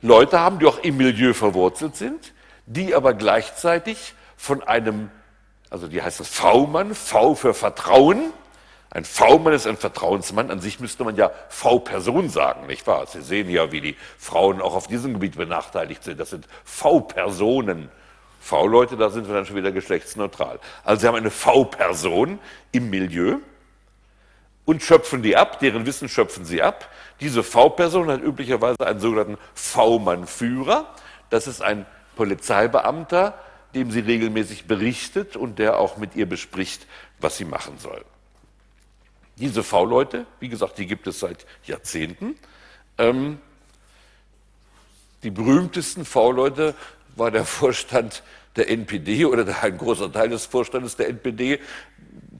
B: Leute haben, die auch im Milieu verwurzelt sind, die aber gleichzeitig von einem, also die heißt das V-Mann, V für Vertrauen, ein V-Mann ist ein Vertrauensmann. An sich müsste man ja V-Person sagen, nicht wahr? Sie sehen ja, wie die Frauen auch auf diesem Gebiet benachteiligt sind. Das sind V-Personen. V-Leute, da sind wir dann schon wieder geschlechtsneutral. Also Sie haben eine V-Person im Milieu und schöpfen die ab, deren Wissen schöpfen Sie ab. Diese V-Person hat üblicherweise einen sogenannten V-Mann-Führer. Das ist ein Polizeibeamter, dem sie regelmäßig berichtet und der auch mit ihr bespricht, was sie machen soll. Diese V-Leute, wie gesagt, die gibt es seit Jahrzehnten. Ähm, die berühmtesten V-Leute war der Vorstand der NPD oder ein großer Teil des Vorstandes der NPD,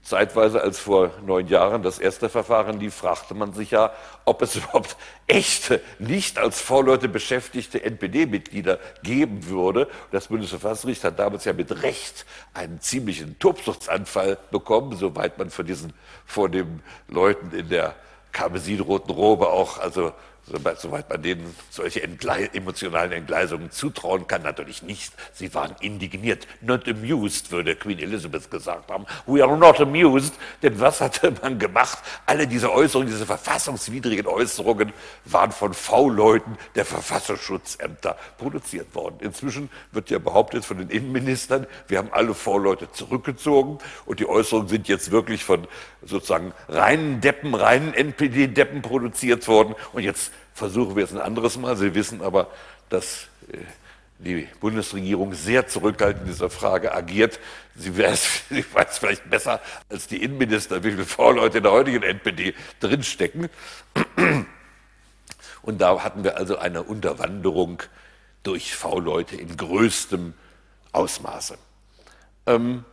B: zeitweise als vor neun Jahren das erste Verfahren lief, fragte man sich ja, ob es überhaupt echte, nicht als V-Leute beschäftigte NPD-Mitglieder geben würde. Das Bundesverfassungsgericht hat damals ja mit Recht einen ziemlichen Tobsuchtsanfall bekommen, soweit man von diesen vornehmen Leuten in der karmesinroten Robe auch also soweit man denen solche Entgle emotionalen Entgleisungen zutrauen kann, natürlich nicht. Sie waren indigniert, not amused, würde Queen Elizabeth gesagt haben. We are not amused, denn was hatte man gemacht? Alle diese Äußerungen, diese verfassungswidrigen Äußerungen waren von V-Leuten der Verfassungsschutzämter produziert worden. Inzwischen wird ja behauptet von den Innenministern, wir haben alle V-Leute zurückgezogen und die Äußerungen sind jetzt wirklich von sozusagen reinen Deppen, reinen NPD-Deppen produziert worden und jetzt versuchen wir es ein anderes Mal. Sie wissen aber, dass äh, die Bundesregierung sehr zurückhaltend in dieser Frage agiert. Sie weiß, sie weiß, vielleicht besser als die Innenminister, wie viele V-Leute in der heutigen NPD drinstecken. Und da hatten wir also eine Unterwanderung durch V-Leute in größtem Ausmaße. Ähm,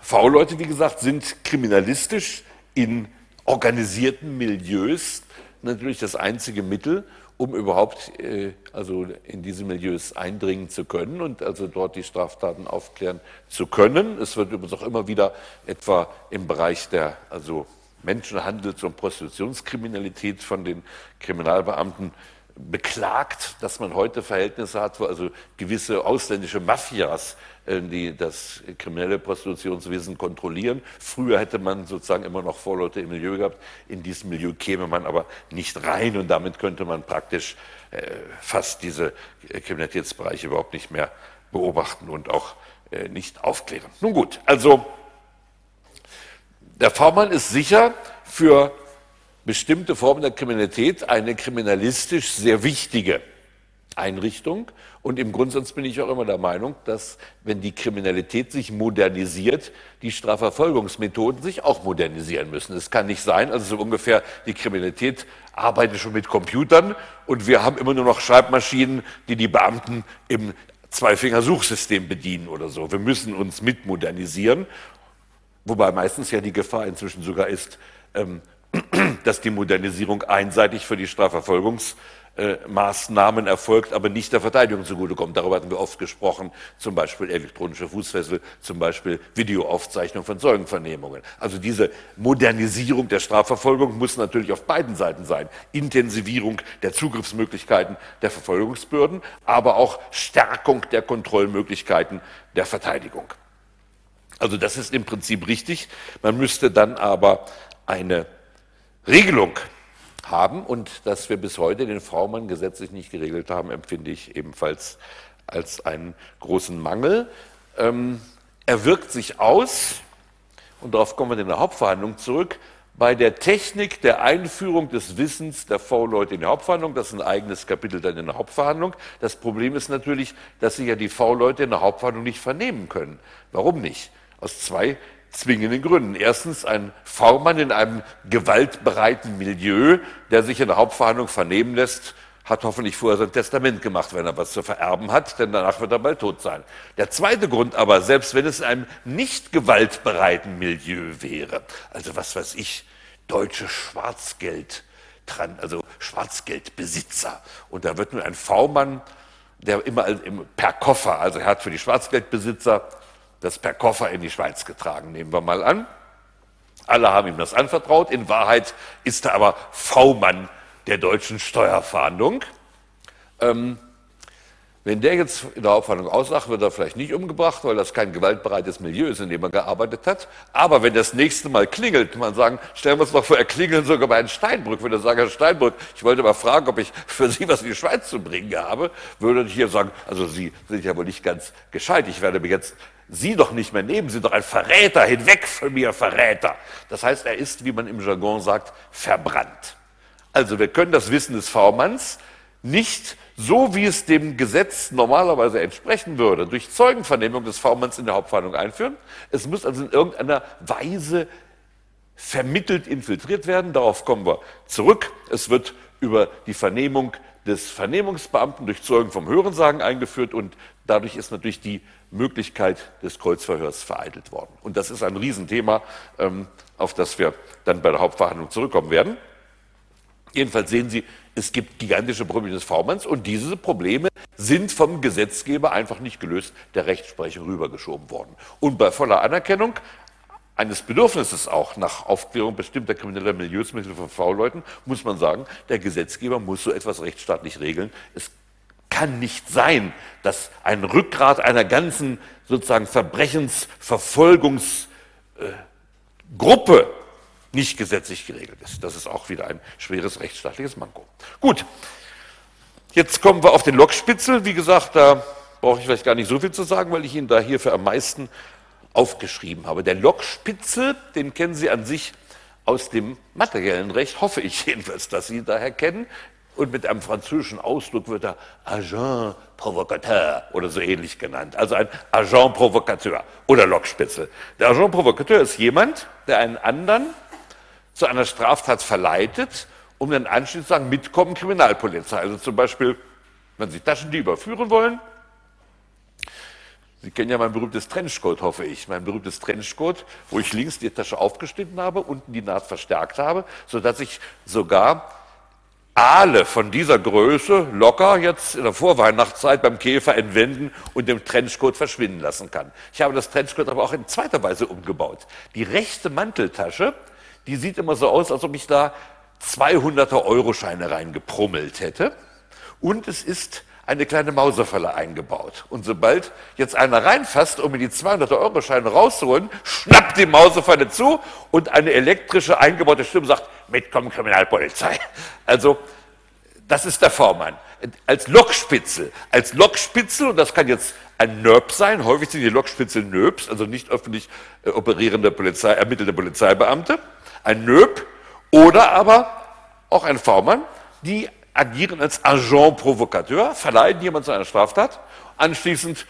B: V-Leute, wie gesagt, sind kriminalistisch in organisierten Milieus natürlich das einzige Mittel, um überhaupt äh, also in diese Milieus eindringen zu können und also dort die Straftaten aufklären zu können. Es wird übrigens auch immer wieder etwa im Bereich der also Menschenhandels- und Prostitutionskriminalität von den Kriminalbeamten beklagt, dass man heute Verhältnisse hat, wo also gewisse ausländische Mafias äh, die das kriminelle Prostitutionswesen kontrollieren. Früher hätte man sozusagen immer noch Vorleute im Milieu gehabt. In diesem Milieu käme man aber nicht rein und damit könnte man praktisch äh, fast diese Kriminalitätsbereiche überhaupt nicht mehr beobachten und auch äh, nicht aufklären. Nun gut, also der V-Mann ist sicher für bestimmte Formen der Kriminalität eine kriminalistisch sehr wichtige Einrichtung. Und im Grundsatz bin ich auch immer der Meinung, dass wenn die Kriminalität sich modernisiert, die Strafverfolgungsmethoden sich auch modernisieren müssen. Es kann nicht sein, also so ungefähr die Kriminalität arbeitet schon mit Computern und wir haben immer nur noch Schreibmaschinen, die die Beamten im Zweifinger-Suchsystem bedienen oder so. Wir müssen uns mitmodernisieren, wobei meistens ja die Gefahr inzwischen sogar ist, ähm, dass die Modernisierung einseitig für die Strafverfolgungs äh, Maßnahmen erfolgt, aber nicht der Verteidigung zugutekommt. Darüber hatten wir oft gesprochen, zum Beispiel elektronische Fußfessel, zum Beispiel Videoaufzeichnung von Zeugenvernehmungen. Also diese Modernisierung der Strafverfolgung muss natürlich auf beiden Seiten sein. Intensivierung der Zugriffsmöglichkeiten der Verfolgungsbürden, aber auch Stärkung der Kontrollmöglichkeiten der Verteidigung. Also das ist im Prinzip richtig. Man müsste dann aber eine Regelung haben und dass wir bis heute den V-Mann gesetzlich nicht geregelt haben, empfinde ich ebenfalls als einen großen Mangel. Ähm, er wirkt sich aus, und darauf kommen wir in der Hauptverhandlung zurück, bei der Technik der Einführung des Wissens der V-Leute in die Hauptverhandlung. Das ist ein eigenes Kapitel dann in der Hauptverhandlung. Das Problem ist natürlich, dass sich ja die V-Leute in der Hauptverhandlung nicht vernehmen können. Warum nicht? Aus zwei zwingenden Gründen. Erstens ein V-Mann in einem gewaltbereiten Milieu, der sich in der Hauptverhandlung vernehmen lässt, hat hoffentlich vorher sein Testament gemacht, wenn er was zu vererben hat, denn danach wird er bald tot sein. Der zweite Grund aber, selbst wenn es in einem nicht gewaltbereiten Milieu wäre, also was weiß ich, deutsche Schwarzgeld, also Schwarzgeldbesitzer, und da wird nun ein V-Mann, der immer per Koffer, also er hat für die Schwarzgeldbesitzer das per Koffer in die Schweiz getragen, nehmen wir mal an. Alle haben ihm das anvertraut. In Wahrheit ist er aber V-Mann der deutschen Steuerfahndung. Ähm, wenn der jetzt in der Hauptverhandlung aussagt, wird er vielleicht nicht umgebracht, weil das kein gewaltbereites Milieu ist, in dem er gearbeitet hat. Aber wenn das nächste Mal klingelt, man sagen, stellen wir uns mal vor, er klingelt sogar bei Herrn Steinbrück, würde er sagen, Herr Steinbrück, ich wollte mal fragen, ob ich für Sie was in die Schweiz zu bringen habe, würde ich hier sagen, also Sie sind ja wohl nicht ganz gescheit, ich werde mir jetzt Sie doch nicht mehr nehmen, Sie doch ein Verräter, hinweg von mir, Verräter. Das heißt, er ist, wie man im Jargon sagt, verbrannt. Also wir können das Wissen des V-Manns nicht so, wie es dem Gesetz normalerweise entsprechen würde, durch Zeugenvernehmung des V-Manns in der Hauptverhandlung einführen. Es muss also in irgendeiner Weise vermittelt infiltriert werden. Darauf kommen wir zurück. Es wird über die Vernehmung des Vernehmungsbeamten durch Zeugen vom Hörensagen eingeführt und dadurch ist natürlich die Möglichkeit des Kreuzverhörs vereitelt worden. Und das ist ein Riesenthema, ähm, auf das wir dann bei der Hauptverhandlung zurückkommen werden. Jedenfalls sehen Sie, es gibt gigantische Probleme des V-Manns und diese Probleme sind vom Gesetzgeber einfach nicht gelöst, der Rechtsprechung rübergeschoben worden. Und bei voller Anerkennung eines Bedürfnisses auch nach Aufklärung bestimmter krimineller Milieus mit von V-Leuten, muss man sagen, der Gesetzgeber muss so etwas rechtsstaatlich regeln. Es kann nicht sein, dass ein Rückgrat einer ganzen sozusagen Verbrechensverfolgungsgruppe äh, nicht gesetzlich geregelt ist. Das ist auch wieder ein schweres rechtsstaatliches Manko. Gut, jetzt kommen wir auf den Lokspitzel. Wie gesagt, da brauche ich vielleicht gar nicht so viel zu sagen, weil ich ihn da hierfür am meisten aufgeschrieben habe. Der Lokspitzel, den kennen Sie an sich aus dem materiellen Recht, hoffe ich jedenfalls, dass Sie ihn daher kennen. Und mit einem französischen Ausdruck wird er Agent Provocateur oder so ähnlich genannt. Also ein Agent Provocateur oder Lokspitzel. Der Agent Provocateur ist jemand, der einen anderen zu einer Straftat verleitet, um dann anschließend zu sagen, mitkommen Kriminalpolizei. Also zum Beispiel, wenn Sie Taschendiebe führen wollen, Sie kennen ja mein berühmtes Trenchcoat, hoffe ich. Mein berühmtes Trenchcoat, wo ich links die Tasche aufgeschnitten habe, unten die Naht verstärkt habe, sodass ich sogar Aale von dieser Größe locker jetzt in der Vorweihnachtszeit beim Käfer entwenden und dem Trenchcoat verschwinden lassen kann. Ich habe das Trenchcoat aber auch in zweiter Weise umgebaut. Die rechte Manteltasche die sieht immer so aus, als ob ich da 200er Euro-Scheine reingeprummelt hätte. Und es ist eine kleine Mausefalle eingebaut. Und sobald jetzt einer reinfasst, um mir die 200er Euro-Scheine rauszuholen, schnappt die Mausefalle zu und eine elektrische eingebaute Stimme sagt, mitkommen Kriminalpolizei. Also, das ist der Vormann. Als Lokspitzel, als Lokspitzel, und das kann jetzt ein NERP sein, häufig sind die Lokspitzel NERPs, also nicht öffentlich äh, operierende Polizei, ermittelte Polizeibeamte, ein Nöb oder aber auch ein V-Mann, die agieren als Agent Provocateur, verleiten jemand zu einer Straftat, anschließend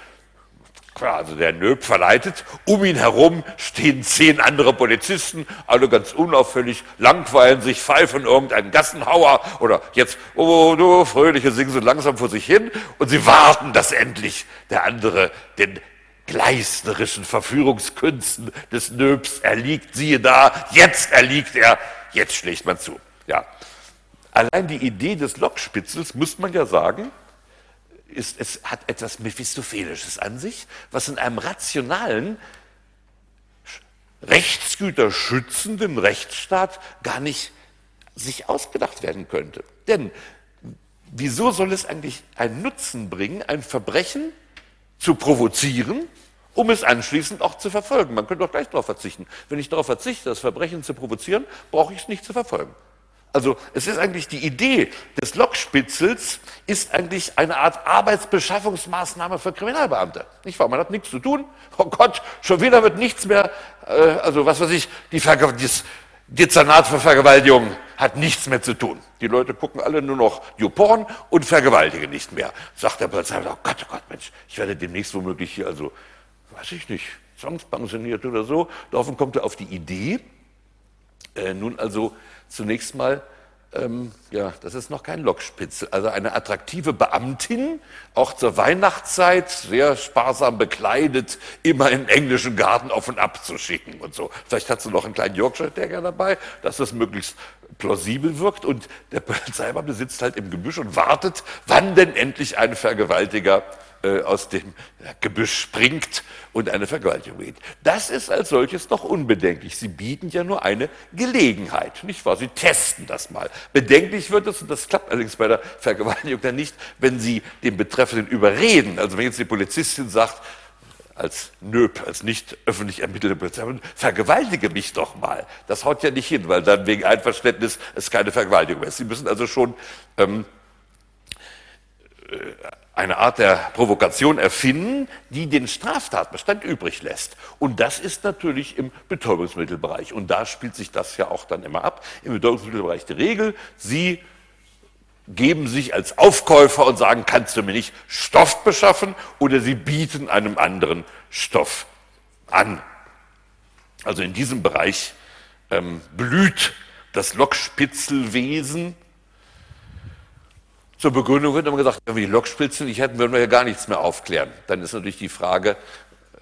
B: also der Nöb verleitet. Um ihn herum stehen zehn andere Polizisten, alle ganz unauffällig, langweilen sich, pfeifen irgendeinen Gassenhauer oder jetzt, oh du Fröhliche, singen so langsam vor sich hin und sie warten, dass endlich der andere den gleißnerischen Verführungskünsten des Nöbs erliegt. Siehe da, jetzt erliegt er, jetzt schlägt man zu. Ja. Allein die Idee des Lockspitzels, muss man ja sagen, ist, es hat etwas Mephistophelisches an sich, was in einem rationalen, rechtsgüterschützenden Rechtsstaat gar nicht sich ausgedacht werden könnte. Denn wieso soll es eigentlich einen Nutzen bringen, ein Verbrechen zu provozieren, um es anschließend auch zu verfolgen? Man könnte doch gleich darauf verzichten. Wenn ich darauf verzichte, das Verbrechen zu provozieren, brauche ich es nicht zu verfolgen. Also es ist eigentlich die Idee des Lockspitzels ist eigentlich eine Art Arbeitsbeschaffungsmaßnahme für Kriminalbeamte. Nicht wahr? Man hat nichts zu tun. Oh Gott, schon wieder wird nichts mehr, äh, also was weiß ich, die Verge das Dezernat für Vergewaltigung hat nichts mehr zu tun. Die Leute gucken alle nur noch YouPorn und vergewaltigen nicht mehr. Sagt der Polizei, oh Gott, oh Gott, Mensch, ich werde demnächst womöglich hier, also, weiß ich nicht, zwangspensioniert oder so. Daraufhin kommt er auf die Idee, äh, nun also zunächst mal, ähm, ja, das ist noch kein Lockspitzel, also eine attraktive Beamtin, auch zur Weihnachtszeit, sehr sparsam bekleidet, immer im englischen Garten auf und ab zu schicken und so. Vielleicht hat sie noch einen kleinen Yorkshire Terrier dabei, dass das möglichst plausibel wirkt und der Polizeibeamte sitzt halt im Gebüsch und wartet, wann denn endlich ein Vergewaltiger äh, aus dem Gebüsch springt und eine Vergewaltigung begeht. Das ist als solches doch unbedenklich. Sie bieten ja nur eine Gelegenheit, nicht wahr? Sie testen das mal. Bedenklich wird es, und das klappt allerdings bei der Vergewaltigung dann nicht, wenn Sie den Betreffenden überreden. Also wenn jetzt die Polizistin sagt, als Nöb, als nicht öffentlich ermittelte Polizei, vergewaltige mich doch mal. Das haut ja nicht hin, weil dann wegen Einverständnis es keine Vergewaltigung mehr ist. Sie müssen also schon ähm, äh, eine Art der Provokation erfinden, die den Straftatbestand übrig lässt. Und das ist natürlich im Betäubungsmittelbereich. Und da spielt sich das ja auch dann immer ab. Im Betäubungsmittelbereich die Regel, Sie geben sich als Aufkäufer und sagen, kannst du mir nicht Stoff beschaffen? Oder Sie bieten einem anderen Stoff an. Also in diesem Bereich ähm, blüht das Lockspitzelwesen zur Begründung wird immer gesagt, wenn wir die Lokspitzen nicht hätten, würden wir ja gar nichts mehr aufklären. Dann ist natürlich die Frage,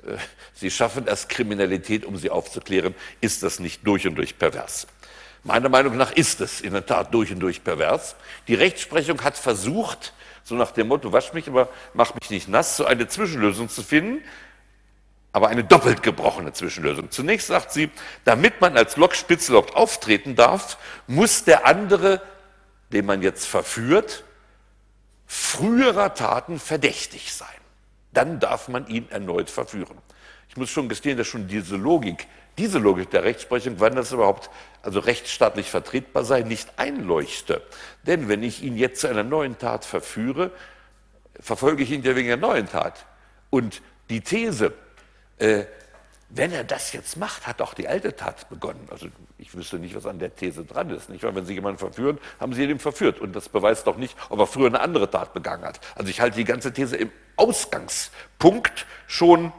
B: äh, Sie schaffen erst Kriminalität, um sie aufzuklären. Ist das nicht durch und durch pervers? Meiner Meinung nach ist es in der Tat durch und durch pervers. Die Rechtsprechung hat versucht, so nach dem Motto, wasch mich, aber mach mich nicht nass, so eine Zwischenlösung zu finden, aber eine doppelt gebrochene Zwischenlösung. Zunächst sagt sie, damit man als Lokspitze überhaupt auftreten darf, muss der andere, den man jetzt verführt, früherer Taten verdächtig sein. Dann darf man ihn erneut verführen. Ich muss schon gestehen, dass schon diese Logik, diese Logik der Rechtsprechung, wann das überhaupt also rechtsstaatlich vertretbar sei, nicht einleuchte. Denn wenn ich ihn jetzt zu einer neuen Tat verführe, verfolge ich ihn ja wegen der neuen Tat. Und die These, äh, wenn er das jetzt macht, hat auch die alte Tat begonnen. Also ich wüsste nicht, was an der These dran ist. Nicht? Weil wenn Sie jemanden verführen, haben Sie ihn verführt. Und das beweist doch nicht, ob er früher eine andere Tat begangen hat. Also ich halte die ganze These im Ausgangspunkt schon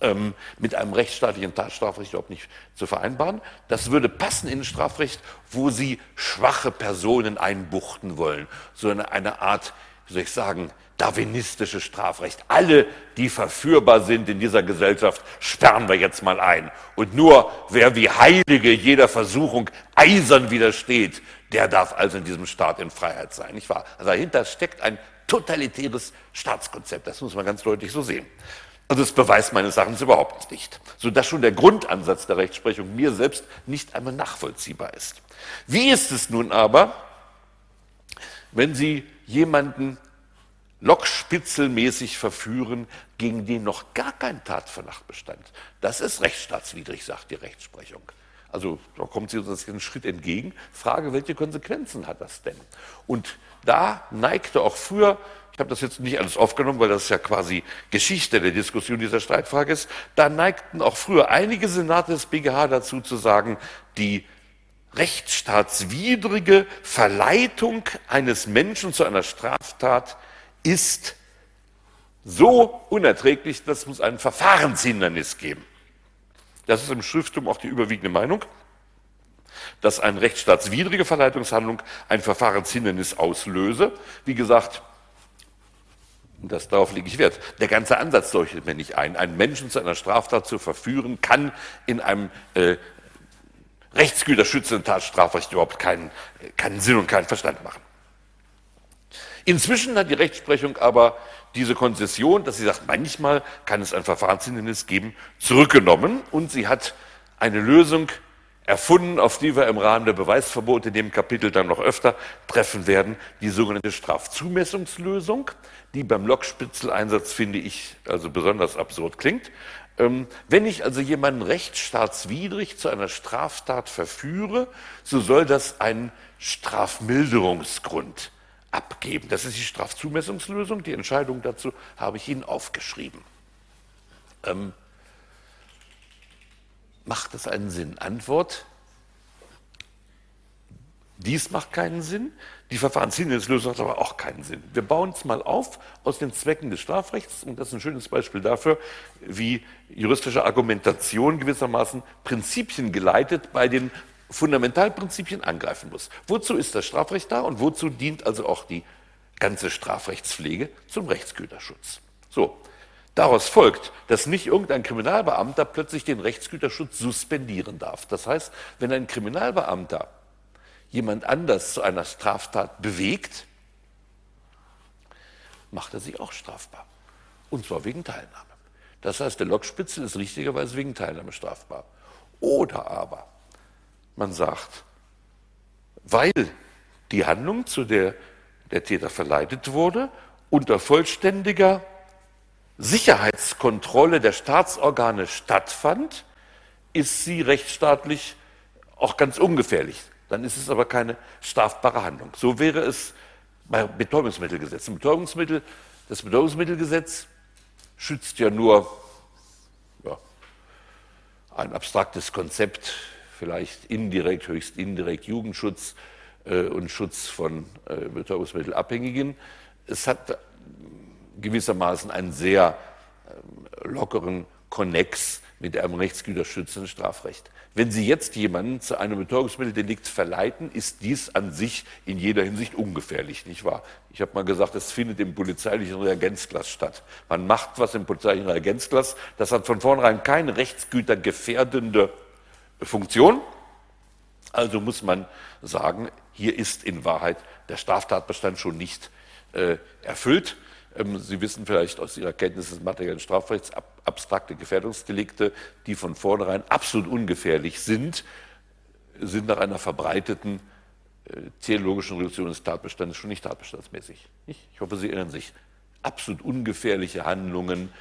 B: ähm, mit einem rechtsstaatlichen Tatstrafrecht überhaupt nicht zu vereinbaren. Das würde passen in ein Strafrecht, wo Sie schwache Personen einbuchten wollen. So eine, eine Art, wie soll ich sagen, darwinistisches Strafrecht. Alle, die verführbar sind in dieser Gesellschaft, sperren wir jetzt mal ein. Und nur wer wie Heilige jeder Versuchung eisern widersteht, der darf also in diesem Staat in Freiheit sein. Nicht wahr? Also dahinter steckt ein totalitäres Staatskonzept. Das muss man ganz deutlich so sehen. Also das beweist meines Erachtens überhaupt nicht. Sodass schon der Grundansatz der Rechtsprechung mir selbst nicht einmal nachvollziehbar ist. Wie ist es nun aber, wenn Sie jemanden lockspitzelmäßig verführen, gegen den noch gar kein Tatverdacht bestand. Das ist rechtsstaatswidrig, sagt die Rechtsprechung. Also da kommt sie uns einen Schritt entgegen. Frage, welche Konsequenzen hat das denn? Und da neigte auch früher, ich habe das jetzt nicht alles aufgenommen, weil das ja quasi Geschichte der Diskussion dieser Streitfrage ist, da neigten auch früher einige Senate des BGH dazu zu sagen, die rechtsstaatswidrige Verleitung eines Menschen zu einer Straftat ist so unerträglich, dass es ein Verfahrenshindernis geben. Das ist im Schrifttum auch die überwiegende Meinung, dass eine rechtsstaatswidrige Verleitungshandlung ein Verfahrenshindernis auslöse. Wie gesagt, das, darauf lege ich Wert. Der ganze Ansatz leuchtet mir nicht ein. Einen Menschen zu einer Straftat zu verführen, kann in einem äh, rechtsgüterschützenden Tatstrafrecht überhaupt keinen, keinen Sinn und keinen Verstand machen. Inzwischen hat die Rechtsprechung aber diese Konzession, dass sie sagt, manchmal kann es ein Verfahrenshindernis geben, zurückgenommen und sie hat eine Lösung erfunden, auf die wir im Rahmen der Beweisverbote in dem Kapitel dann noch öfter treffen werden, die sogenannte Strafzumessungslösung, die beim Lockspitzeleinsatz, finde ich, also besonders absurd klingt. Ähm, wenn ich also jemanden rechtsstaatswidrig zu einer Straftat verführe, so soll das ein Strafmilderungsgrund abgeben. Das ist die Strafzumessungslösung. Die Entscheidung dazu habe ich Ihnen aufgeschrieben. Ähm, macht das einen Sinn? Antwort, dies macht keinen Sinn. Die Verfahrenshindernislösung hat aber auch keinen Sinn. Wir bauen es mal auf aus den Zwecken des Strafrechts und das ist ein schönes Beispiel dafür, wie juristische Argumentation gewissermaßen Prinzipien geleitet bei den Fundamentalprinzipien angreifen muss. Wozu ist das Strafrecht da und wozu dient also auch die ganze Strafrechtspflege zum Rechtsgüterschutz? So, daraus folgt, dass nicht irgendein Kriminalbeamter plötzlich den Rechtsgüterschutz suspendieren darf. Das heißt, wenn ein Kriminalbeamter jemand anders zu einer Straftat bewegt, macht er sich auch strafbar. Und zwar wegen Teilnahme. Das heißt, der Lockspitzel ist richtigerweise wegen Teilnahme strafbar. Oder aber man sagt, weil die Handlung, zu der der Täter verleitet wurde, unter vollständiger Sicherheitskontrolle der Staatsorgane stattfand, ist sie rechtsstaatlich auch ganz ungefährlich. Dann ist es aber keine strafbare Handlung. So wäre es bei Betäubungsmittelgesetzen. Betäubungsmittel, das Betäubungsmittelgesetz schützt ja nur ja, ein abstraktes Konzept vielleicht indirekt, höchst indirekt Jugendschutz äh, und Schutz von äh, Betäubungsmittelabhängigen. Es hat gewissermaßen einen sehr äh, lockeren Konnex mit einem rechtsgüterschützenden Strafrecht. Wenn Sie jetzt jemanden zu einem Betäubungsmitteldelikt verleiten, ist dies an sich in jeder Hinsicht ungefährlich, nicht wahr? Ich habe mal gesagt, es findet im polizeilichen Reagenzglas statt. Man macht was im polizeilichen Reagenzglas, das hat von vornherein keine rechtsgütergefährdende Funktion. Also muss man sagen, hier ist in Wahrheit der Straftatbestand schon nicht äh, erfüllt. Ähm, Sie wissen vielleicht aus Ihrer Kenntnis des materiellen Strafrechts ab, abstrakte Gefährdungsdelikte, die von vornherein absolut ungefährlich sind, sind nach einer verbreiteten äh, theologischen Reduktion des Tatbestandes schon nicht tatbestandsmäßig. Ich hoffe, Sie erinnern sich. Absolut ungefährliche Handlungen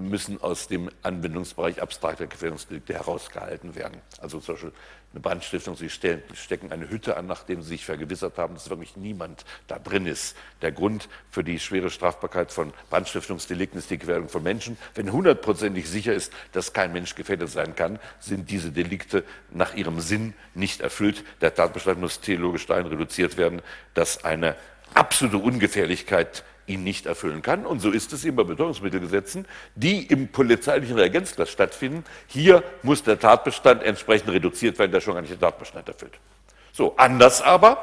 B: müssen aus dem Anwendungsbereich abstrakter Gefährdungsdelikte herausgehalten werden. Also zum Beispiel eine Brandstiftung, Sie stecken eine Hütte an, nachdem Sie sich vergewissert haben, dass wirklich niemand da drin ist. Der Grund für die schwere Strafbarkeit von Brandstiftungsdelikten ist die Gefährdung von Menschen. Wenn hundertprozentig sicher ist, dass kein Mensch gefährdet sein kann, sind diese Delikte nach ihrem Sinn nicht erfüllt. Der Tatbestand muss theologisch dahin reduziert werden, dass eine absolute Ungefährlichkeit ihn nicht erfüllen kann. Und so ist es eben bei Betäubungsmittelgesetzen, die im polizeilichen Reagenzglas stattfinden. Hier muss der Tatbestand entsprechend reduziert werden, der schon gar nicht den Tatbestand erfüllt. So, anders aber,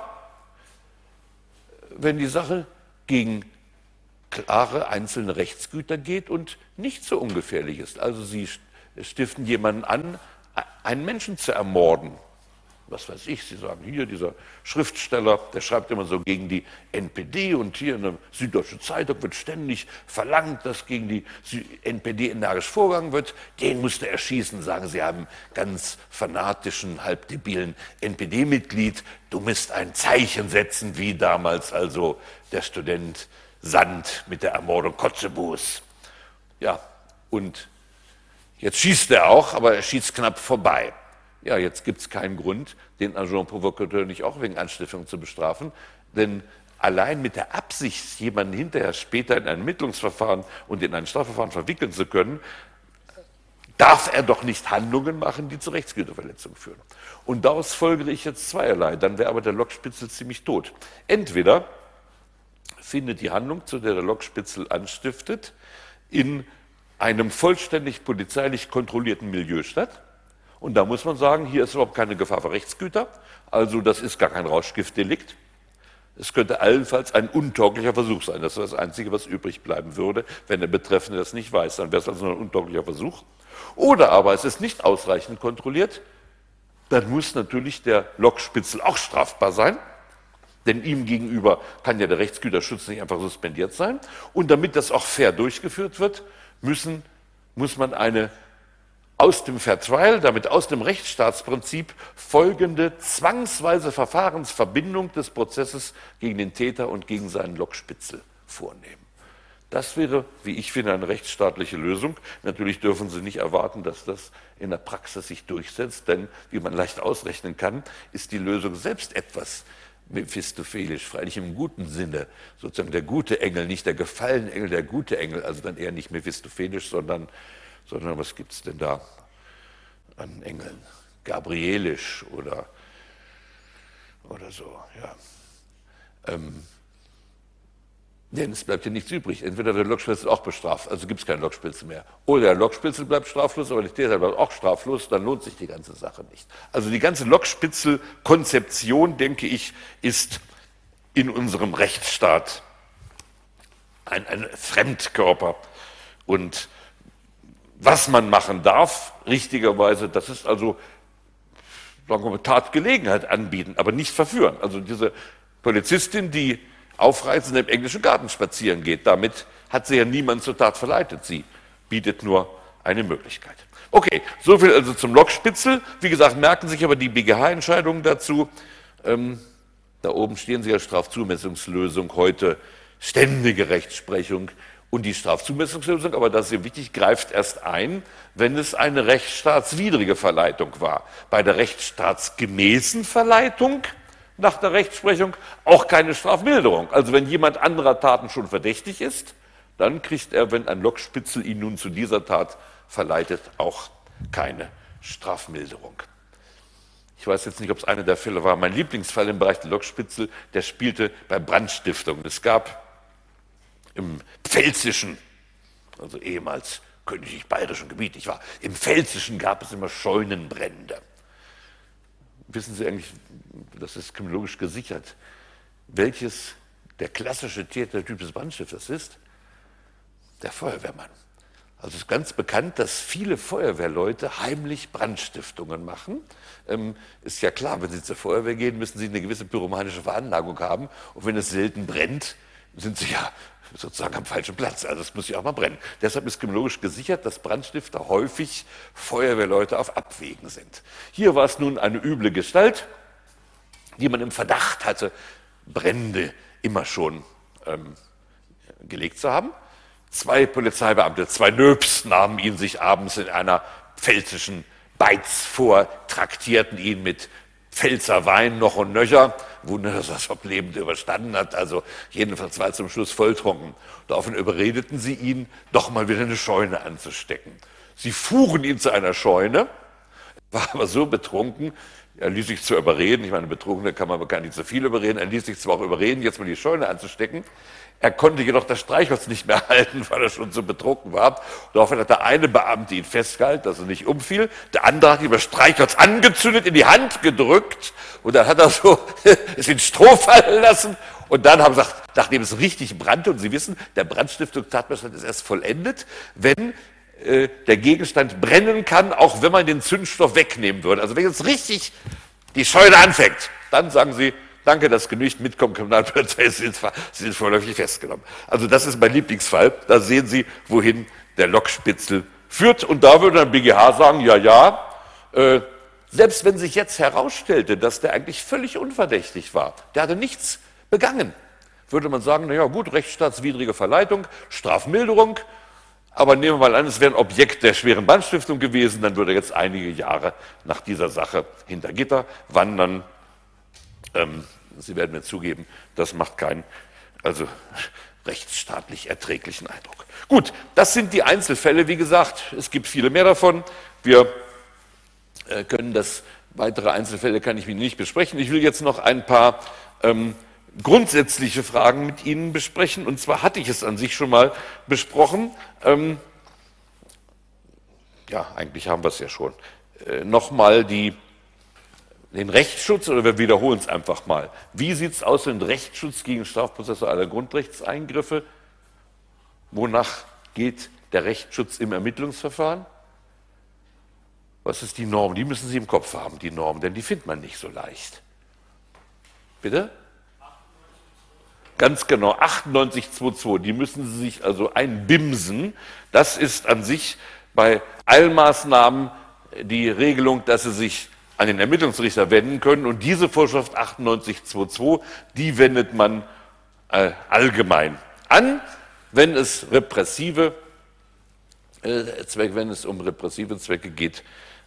B: wenn die Sache gegen klare einzelne Rechtsgüter geht und nicht so ungefährlich ist. Also Sie stiften jemanden an, einen Menschen zu ermorden was weiß ich, Sie sagen hier, dieser Schriftsteller, der schreibt immer so gegen die NPD und hier in der Süddeutschen Zeitung wird ständig verlangt, dass gegen die NPD energisch vorgegangen wird. Den musste er erschießen, sagen Sie haben ganz fanatischen, halbdebilen NPD-Mitglied. Du musst ein Zeichen setzen, wie damals also der Student Sand mit der Ermordung Kotzebues. Ja, und jetzt schießt er auch, aber er schießt knapp vorbei. Ja, jetzt gibt es keinen Grund, den Agent Provocateur nicht auch wegen Anstiftung zu bestrafen, denn allein mit der Absicht, jemanden hinterher später in ein Ermittlungsverfahren und in ein Strafverfahren verwickeln zu können, darf er doch nicht Handlungen machen, die zu Rechtsgüterverletzungen führen. Und daraus folgere ich jetzt zweierlei. Dann wäre aber der Lokspitzel ziemlich tot. Entweder findet die Handlung, zu der der Lokspitzel anstiftet, in einem vollständig polizeilich kontrollierten Milieu statt. Und da muss man sagen, hier ist überhaupt keine Gefahr für Rechtsgüter. Also das ist gar kein Rauschgiftdelikt. Es könnte allenfalls ein untauglicher Versuch sein. Das ist das Einzige, was übrig bleiben würde, wenn der Betreffende das nicht weiß. Dann wäre es also ein untauglicher Versuch. Oder aber es ist nicht ausreichend kontrolliert. Dann muss natürlich der Lokspitzel auch strafbar sein. Denn ihm gegenüber kann ja der Rechtsgüterschutz nicht einfach suspendiert sein. Und damit das auch fair durchgeführt wird, müssen, muss man eine aus dem Fair Trial, damit aus dem Rechtsstaatsprinzip folgende zwangsweise Verfahrensverbindung des Prozesses gegen den Täter und gegen seinen Lokspitzel vornehmen. Das wäre, wie ich finde, eine rechtsstaatliche Lösung. Natürlich dürfen Sie nicht erwarten, dass das in der Praxis sich durchsetzt, denn wie man leicht ausrechnen kann, ist die Lösung selbst etwas mephistophelisch, freilich im guten Sinne, sozusagen der gute Engel, nicht der gefallene Engel, der gute Engel, also dann eher nicht mephistophelisch, sondern sondern was gibt es denn da an Engeln? Gabrielisch oder, oder so, ja. Ähm, denn es bleibt ja nichts übrig. Entweder wird der Lokspitzel auch bestraft, also gibt es keinen Lokspitzel mehr. Oder der Lokspitzel bleibt straflos, aber der Täter bleibt auch straflos, dann lohnt sich die ganze Sache nicht. Also die ganze Lokspitzel-Konzeption, denke ich, ist in unserem Rechtsstaat ein, ein Fremdkörper. Und was man machen darf, richtigerweise, das ist also sagen wir mal, Tatgelegenheit anbieten, aber nicht verführen. Also diese Polizistin, die aufreizend im englischen Garten spazieren geht, damit hat sie ja niemand zur Tat verleitet. Sie bietet nur eine Möglichkeit. Okay, soviel also zum Lokspitzel. Wie gesagt, merken sich aber die BGH-Entscheidungen dazu. Ähm, da oben stehen sie ja Strafzumessungslösung heute, ständige Rechtsprechung. Und die Strafzumessungslösung, aber das ist sehr wichtig, greift erst ein, wenn es eine rechtsstaatswidrige Verleitung war. Bei der rechtsstaatsgemäßen Verleitung nach der Rechtsprechung auch keine Strafmilderung. Also wenn jemand anderer Taten schon verdächtig ist, dann kriegt er, wenn ein Lokspitzel ihn nun zu dieser Tat verleitet, auch keine Strafmilderung. Ich weiß jetzt nicht, ob es einer der Fälle war. Mein Lieblingsfall im Bereich der Lokspitzel, der spielte bei Brandstiftungen. Es gab im pfälzischen, also ehemals königlich-bayerischen Gebiet, ich war, im pfälzischen gab es immer Scheunenbrände. Wissen Sie eigentlich, das ist kriminologisch gesichert, welches der klassische Tätertyp des Brandstifters ist? Der Feuerwehrmann. Also es ist ganz bekannt, dass viele Feuerwehrleute heimlich Brandstiftungen machen. Ähm, ist ja klar, wenn Sie zur Feuerwehr gehen, müssen Sie eine gewisse pyromanische Veranlagung haben. Und wenn es selten brennt, sind Sie ja sozusagen am falschen Platz. Also es muss ja auch mal brennen. Deshalb ist kriminologisch gesichert, dass Brandstifter häufig Feuerwehrleute auf Abwägen sind. Hier war es nun eine üble Gestalt, die man im Verdacht hatte, Brände immer schon ähm, gelegt zu haben. Zwei Polizeibeamte, zwei Nöps nahmen ihn sich abends in einer pfälzischen Beiz vor, traktierten ihn mit Pfälzer Wein noch und nöcher Wunder, dass er das lebend überstanden hat. Also jedenfalls war er zum Schluss volltrunken. Daraufhin überredeten sie ihn, doch mal wieder eine Scheune anzustecken. Sie fuhren ihn zu einer Scheune, war aber so betrunken, er ließ sich zwar überreden, ich meine, Betrunkene kann man gar nicht so viel überreden, er ließ sich zwar auch überreden, jetzt mal die Scheune anzustecken. Er konnte jedoch das Streichholz nicht mehr halten, weil er schon so betrunken war. Daraufhin hat der eine Beamte ihn festgehalten, dass er nicht umfiel. Der andere hat ihm das Streichholz angezündet, in die Hand gedrückt und dann hat er so es in Stroh fallen lassen. Und dann haben sie gesagt, nachdem es richtig brannte, und Sie wissen, der Brandstiftung-Tatbestand ist erst vollendet, wenn äh, der Gegenstand brennen kann, auch wenn man den Zündstoff wegnehmen würde. Also wenn jetzt richtig die Scheune anfängt, dann sagen Sie, danke, das genügt, mitkommen, Kriminalpolizei, Sie sind, vorläufig festgenommen. Also das ist mein Lieblingsfall. Da sehen Sie, wohin der Lokspitzel führt. Und da würde ein BGH sagen, ja, ja, äh, selbst wenn sich jetzt herausstellte, dass der eigentlich völlig unverdächtig war, der hatte nichts begangen, würde man sagen, naja gut, rechtsstaatswidrige Verleitung, Strafmilderung, aber nehmen wir mal an, es wäre ein Objekt der schweren Brandstiftung gewesen, dann würde er jetzt einige Jahre nach dieser Sache hinter Gitter wandern. Ähm, Sie werden mir zugeben, das macht keinen, also rechtsstaatlich erträglichen Eindruck. Gut, das sind die Einzelfälle. Wie gesagt, es gibt viele mehr davon. Wir äh, können das, weitere Einzelfälle kann ich Ihnen nicht besprechen. Ich will jetzt noch ein paar ähm, grundsätzliche Fragen mit Ihnen besprechen. Und zwar hatte ich es an sich schon mal besprochen. Ähm, ja, eigentlich haben wir es ja schon. Äh, Nochmal die den Rechtsschutz oder wir wiederholen es einfach mal. Wie sieht es aus mit Rechtsschutz gegen strafprozessuale Grundrechtseingriffe? Wonach geht der Rechtsschutz im Ermittlungsverfahren? Was ist die Norm? Die müssen Sie im Kopf haben, die Norm, denn die findet man nicht so leicht. Bitte? Ganz genau, 9822, die müssen Sie sich also einbimsen. Das ist an sich bei Eilmaßnahmen die Regelung, dass Sie sich an den Ermittlungsrichter wenden können. Und diese Vorschrift 9822, die wendet man äh, allgemein an, wenn es repressive äh, Zwecke, wenn es um repressive Zwecke geht.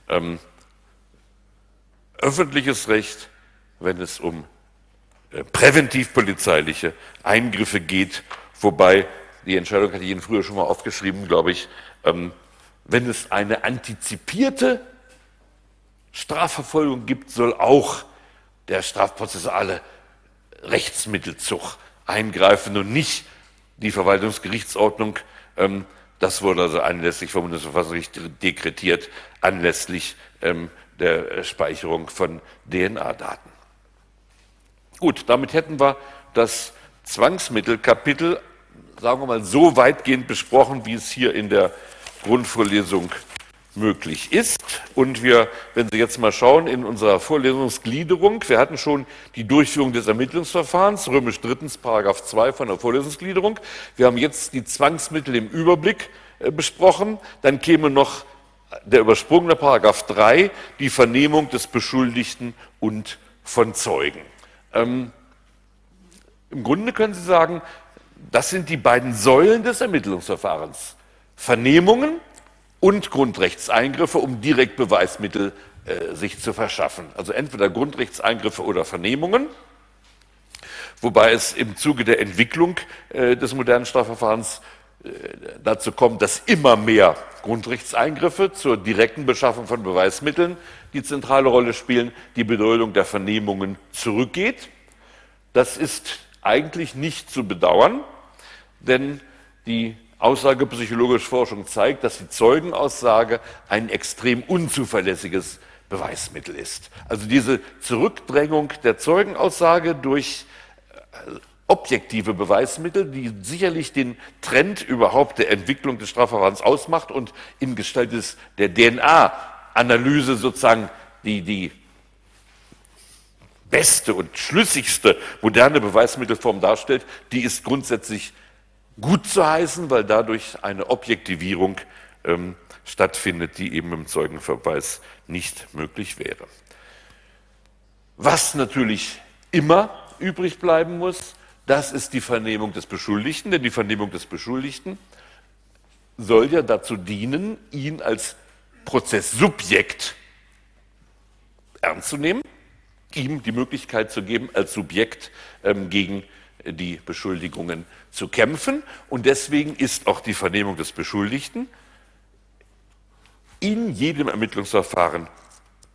B: Ähm, öffentliches Recht, wenn es um äh, präventivpolizeiliche Eingriffe geht, wobei die Entscheidung hatte ich Ihnen früher schon mal aufgeschrieben, glaube ich, ähm, wenn es eine antizipierte Strafverfolgung gibt, soll auch der strafprozessuale Rechtsmittelzug eingreifen und nicht die Verwaltungsgerichtsordnung. Ähm, das wurde also anlässlich vom Bundesverfassungsgericht dekretiert, anlässlich ähm, der Speicherung von DNA-Daten. Gut, damit hätten wir das Zwangsmittelkapitel, sagen wir mal, so weitgehend besprochen, wie es hier in der Grundvorlesung möglich ist. Und wir, wenn Sie jetzt mal schauen in unserer Vorlesungsgliederung, wir hatten schon die Durchführung des Ermittlungsverfahrens, römisch drittens, Paragraph 2 von der Vorlesungsgliederung. Wir haben jetzt die Zwangsmittel im Überblick äh, besprochen. Dann käme noch der übersprungene Paragraph 3, die Vernehmung des Beschuldigten und von Zeugen. Ähm, Im Grunde können Sie sagen, das sind die beiden Säulen des Ermittlungsverfahrens. Vernehmungen und Grundrechtseingriffe, um direkt Beweismittel äh, sich zu verschaffen. Also entweder Grundrechtseingriffe oder Vernehmungen, wobei es im Zuge der Entwicklung äh, des modernen Strafverfahrens äh, dazu kommt, dass immer mehr Grundrechtseingriffe zur direkten Beschaffung von Beweismitteln die zentrale Rolle spielen, die Bedeutung der Vernehmungen zurückgeht. Das ist eigentlich nicht zu bedauern, denn die Aussagepsychologische Forschung zeigt, dass die Zeugenaussage ein extrem unzuverlässiges Beweismittel ist. Also diese Zurückdrängung der Zeugenaussage durch äh, objektive Beweismittel, die sicherlich den Trend überhaupt der Entwicklung des Strafverfahrens ausmacht und in Gestalt des, der DNA-Analyse sozusagen die, die beste und schlüssigste moderne Beweismittelform darstellt, die ist grundsätzlich gut zu heißen, weil dadurch eine Objektivierung ähm, stattfindet, die eben im Zeugenverweis nicht möglich wäre. Was natürlich immer übrig bleiben muss, das ist die Vernehmung des Beschuldigten, denn die Vernehmung des Beschuldigten soll ja dazu dienen, ihn als Prozesssubjekt ernst zu nehmen, ihm die Möglichkeit zu geben, als Subjekt ähm, gegen die Beschuldigungen zu kämpfen. Und deswegen ist auch die Vernehmung des Beschuldigten in jedem Ermittlungsverfahren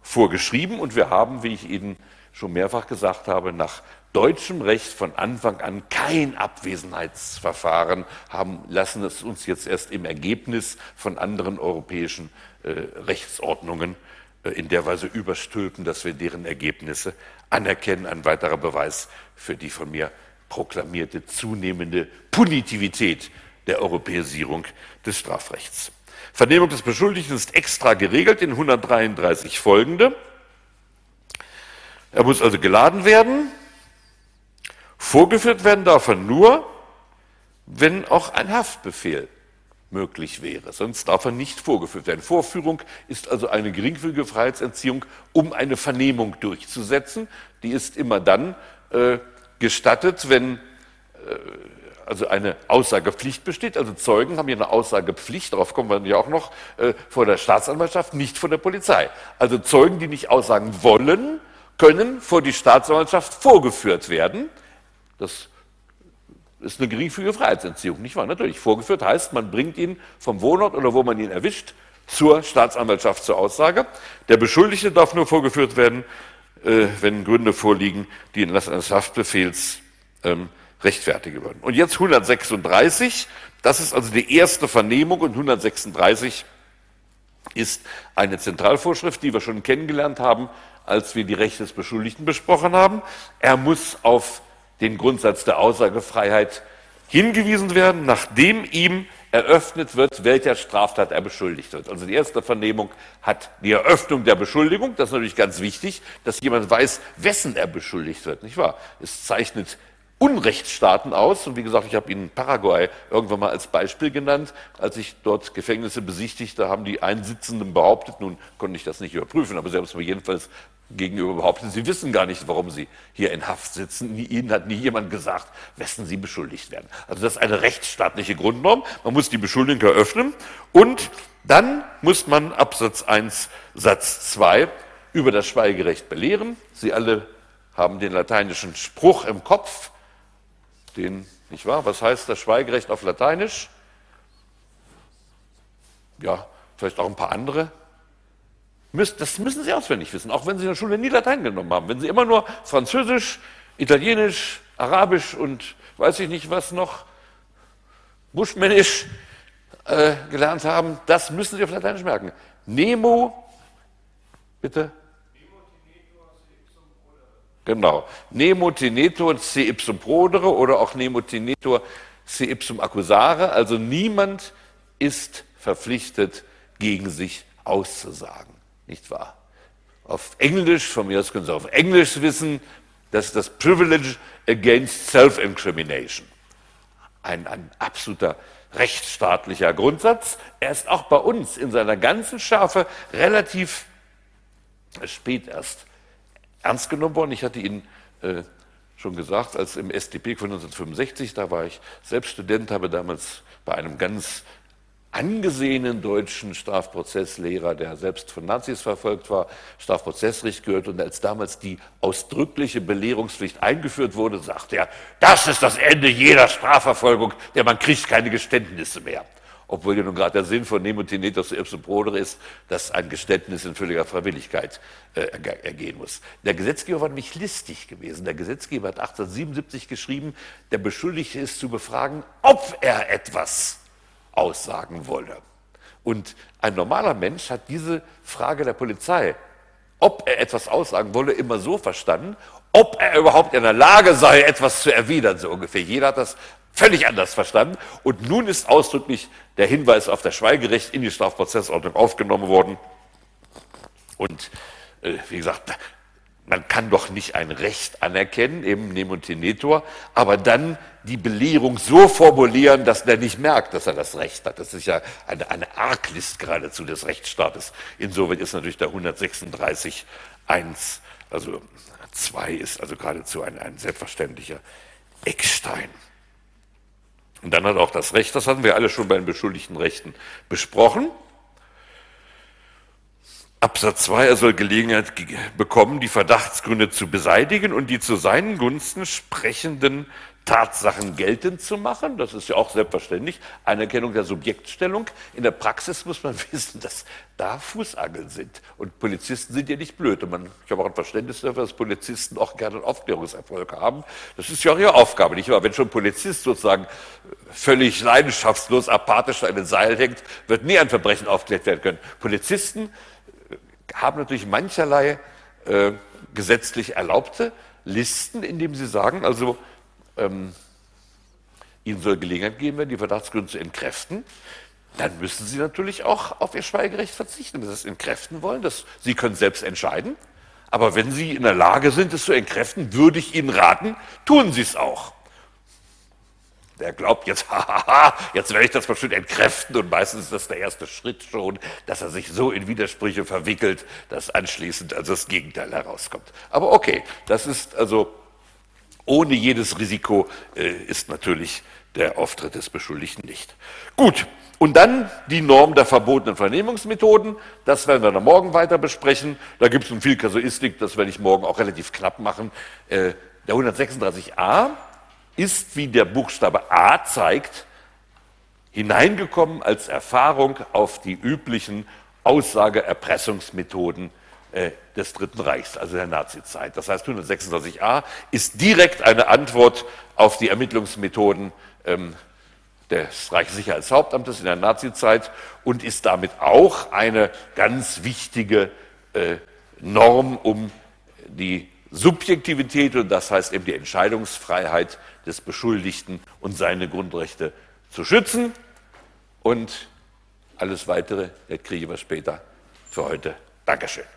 B: vorgeschrieben. Und wir haben, wie ich Ihnen schon mehrfach gesagt habe, nach deutschem Recht von Anfang an kein Abwesenheitsverfahren haben, lassen es uns jetzt erst im Ergebnis von anderen europäischen äh, Rechtsordnungen äh, in der Weise überstülpen, dass wir deren Ergebnisse anerkennen. Ein weiterer Beweis für die von mir proklamierte zunehmende Punitivität der Europäisierung des Strafrechts. Vernehmung des Beschuldigten ist extra geregelt in 133 folgende. Er muss also geladen werden. Vorgeführt werden darf er nur, wenn auch ein Haftbefehl möglich wäre. Sonst darf er nicht vorgeführt werden. Vorführung ist also eine geringfügige Freiheitsentziehung, um eine Vernehmung durchzusetzen. Die ist immer dann äh, gestattet, wenn äh, also eine Aussagepflicht besteht. Also Zeugen haben hier eine Aussagepflicht, darauf kommen wir ja auch noch, äh, vor der Staatsanwaltschaft, nicht vor der Polizei. Also Zeugen, die nicht aussagen wollen, können vor die Staatsanwaltschaft vorgeführt werden. Das ist eine geringfügige Freiheitsentziehung, nicht wahr? Natürlich. Vorgeführt heißt, man bringt ihn vom Wohnort oder wo man ihn erwischt zur Staatsanwaltschaft zur Aussage. Der Beschuldigte darf nur vorgeführt werden, äh, wenn Gründe vorliegen, die in Lassen eines Haftbefehls ähm, rechtfertigen würden. Und jetzt 136, das ist also die erste Vernehmung und 136 ist eine Zentralvorschrift, die wir schon kennengelernt haben, als wir die Rechte des Beschuldigten besprochen haben. Er muss auf den Grundsatz der Aussagefreiheit hingewiesen werden, nachdem ihm eröffnet wird, welcher Straftat er beschuldigt wird. Also die erste Vernehmung hat die Eröffnung der Beschuldigung. Das ist natürlich ganz wichtig, dass jemand weiß, wessen er beschuldigt wird, nicht wahr? Es zeichnet Unrechtsstaaten aus. Und wie gesagt, ich habe Ihnen Paraguay irgendwann mal als Beispiel genannt. Als ich dort Gefängnisse besichtigte, haben die Einsitzenden behauptet, nun konnte ich das nicht überprüfen, aber sie haben es mir jedenfalls gegenüber behauptet, sie wissen gar nicht, warum sie hier in Haft sitzen. Ihnen hat nie jemand gesagt, wessen sie beschuldigt werden. Also das ist eine rechtsstaatliche Grundnorm. Man muss die Beschuldigung eröffnen und dann muss man Absatz 1 Satz 2 über das Schweigerecht belehren. Sie alle haben den lateinischen Spruch im Kopf den, nicht wahr? Was heißt das Schweigerecht auf Lateinisch? Ja, vielleicht auch ein paar andere. Das müssen Sie auswendig wissen, auch wenn Sie in der Schule nie Latein genommen haben. Wenn Sie immer nur Französisch, Italienisch, Arabisch und weiß ich nicht was noch, Buschmännisch äh, gelernt haben, das müssen Sie auf Lateinisch merken. Nemo, bitte? Genau. Nemo tenetur se ipsum prodere oder auch nemo tenetur se ipsum accusare. Also niemand ist verpflichtet, gegen sich auszusagen. Nicht wahr? Auf Englisch, von mir aus können Sie auf Englisch wissen, das ist das Privilege against Self-Incrimination. Ein, ein absoluter rechtsstaatlicher Grundsatz. Er ist auch bei uns in seiner ganzen Schärfe relativ spät erst ernst genommen worden. Ich hatte Ihnen äh, schon gesagt, als im SDP von 1965, da war ich selbst Student, habe damals bei einem ganz angesehenen deutschen Strafprozesslehrer, der selbst von Nazis verfolgt war, Strafprozessrecht gehört. Und als damals die ausdrückliche Belehrungspflicht eingeführt wurde, sagte er, das ist das Ende jeder Strafverfolgung, denn man kriegt keine Geständnisse mehr obwohl ja nun gerade der Sinn von Nemo Tinetos ipsum prodere ist, dass ein Geständnis in völliger Freiwilligkeit äh, ergehen muss. Der Gesetzgeber war nämlich listig gewesen. Der Gesetzgeber hat 1877 geschrieben, der Beschuldigte ist zu befragen, ob er etwas aussagen wolle. Und ein normaler Mensch hat diese Frage der Polizei, ob er etwas aussagen wolle, immer so verstanden, ob er überhaupt in der Lage sei, etwas zu erwidern, so ungefähr. Jeder hat das völlig anders verstanden. Und nun ist ausdrücklich der Hinweis auf das Schweigerecht in die Strafprozessordnung aufgenommen worden. Und äh, wie gesagt, man kann doch nicht ein Recht anerkennen, eben Nemotinetor, aber dann die Belehrung so formulieren, dass der nicht merkt, dass er das Recht hat. Das ist ja eine, eine Arglist geradezu des Rechtsstaates. Insoweit ist natürlich der 136 1, also 2 ist also geradezu ein, ein selbstverständlicher Eckstein. Und dann hat auch das Recht, das hatten wir alle schon bei den beschuldigten Rechten besprochen. Absatz 2, er soll Gelegenheit bekommen, die Verdachtsgründe zu beseitigen und die zu seinen Gunsten sprechenden Tatsachen geltend zu machen. Das ist ja auch selbstverständlich. Anerkennung der Subjektstellung. In der Praxis muss man wissen, dass da Fußangeln sind. Und Polizisten sind ja nicht blöd. Und man, ich habe auch ein Verständnis dafür, dass Polizisten auch gerne einen Aufklärungserfolg haben. Das ist ja auch ihre Aufgabe, nicht wahr? Wenn schon ein Polizist sozusagen völlig leidenschaftslos, apathisch an den Seil hängt, wird nie ein Verbrechen aufklärt werden können. Polizisten haben natürlich mancherlei äh, gesetzlich erlaubte Listen, indem sie sagen, also ähm, ihnen soll Gelegenheit geben werden, die Verdachtsgründe zu entkräften, dann müssen sie natürlich auch auf ihr Schweigerecht verzichten. Wenn sie es entkräften wollen, das, sie können selbst entscheiden. Aber wenn sie in der Lage sind, es zu entkräften, würde ich ihnen raten, tun sie es auch. Der glaubt jetzt, hahaha, jetzt werde ich das bestimmt entkräften und meistens ist das der erste Schritt schon, dass er sich so in Widersprüche verwickelt, dass anschließend also das Gegenteil herauskommt. Aber okay, das ist also ohne jedes Risiko äh, ist natürlich der Auftritt des Beschuldigten nicht. Gut, und dann die Norm der verbotenen Vernehmungsmethoden. Das werden wir dann morgen weiter besprechen. Da gibt es nun viel Kasuistik, das werde ich morgen auch relativ knapp machen. Äh, der 136a ist, wie der Buchstabe A zeigt, hineingekommen als Erfahrung auf die üblichen Aussage-Erpressungsmethoden äh, des Dritten Reichs, also der Nazizeit. Das heißt, 126a ist direkt eine Antwort auf die Ermittlungsmethoden ähm, des Reichssicherheitshauptamtes in der Nazizeit und ist damit auch eine ganz wichtige äh, Norm, um die Subjektivität und das heißt eben die Entscheidungsfreiheit des Beschuldigten und seine Grundrechte zu schützen. Und alles Weitere kriegen wir später für heute. Dankeschön.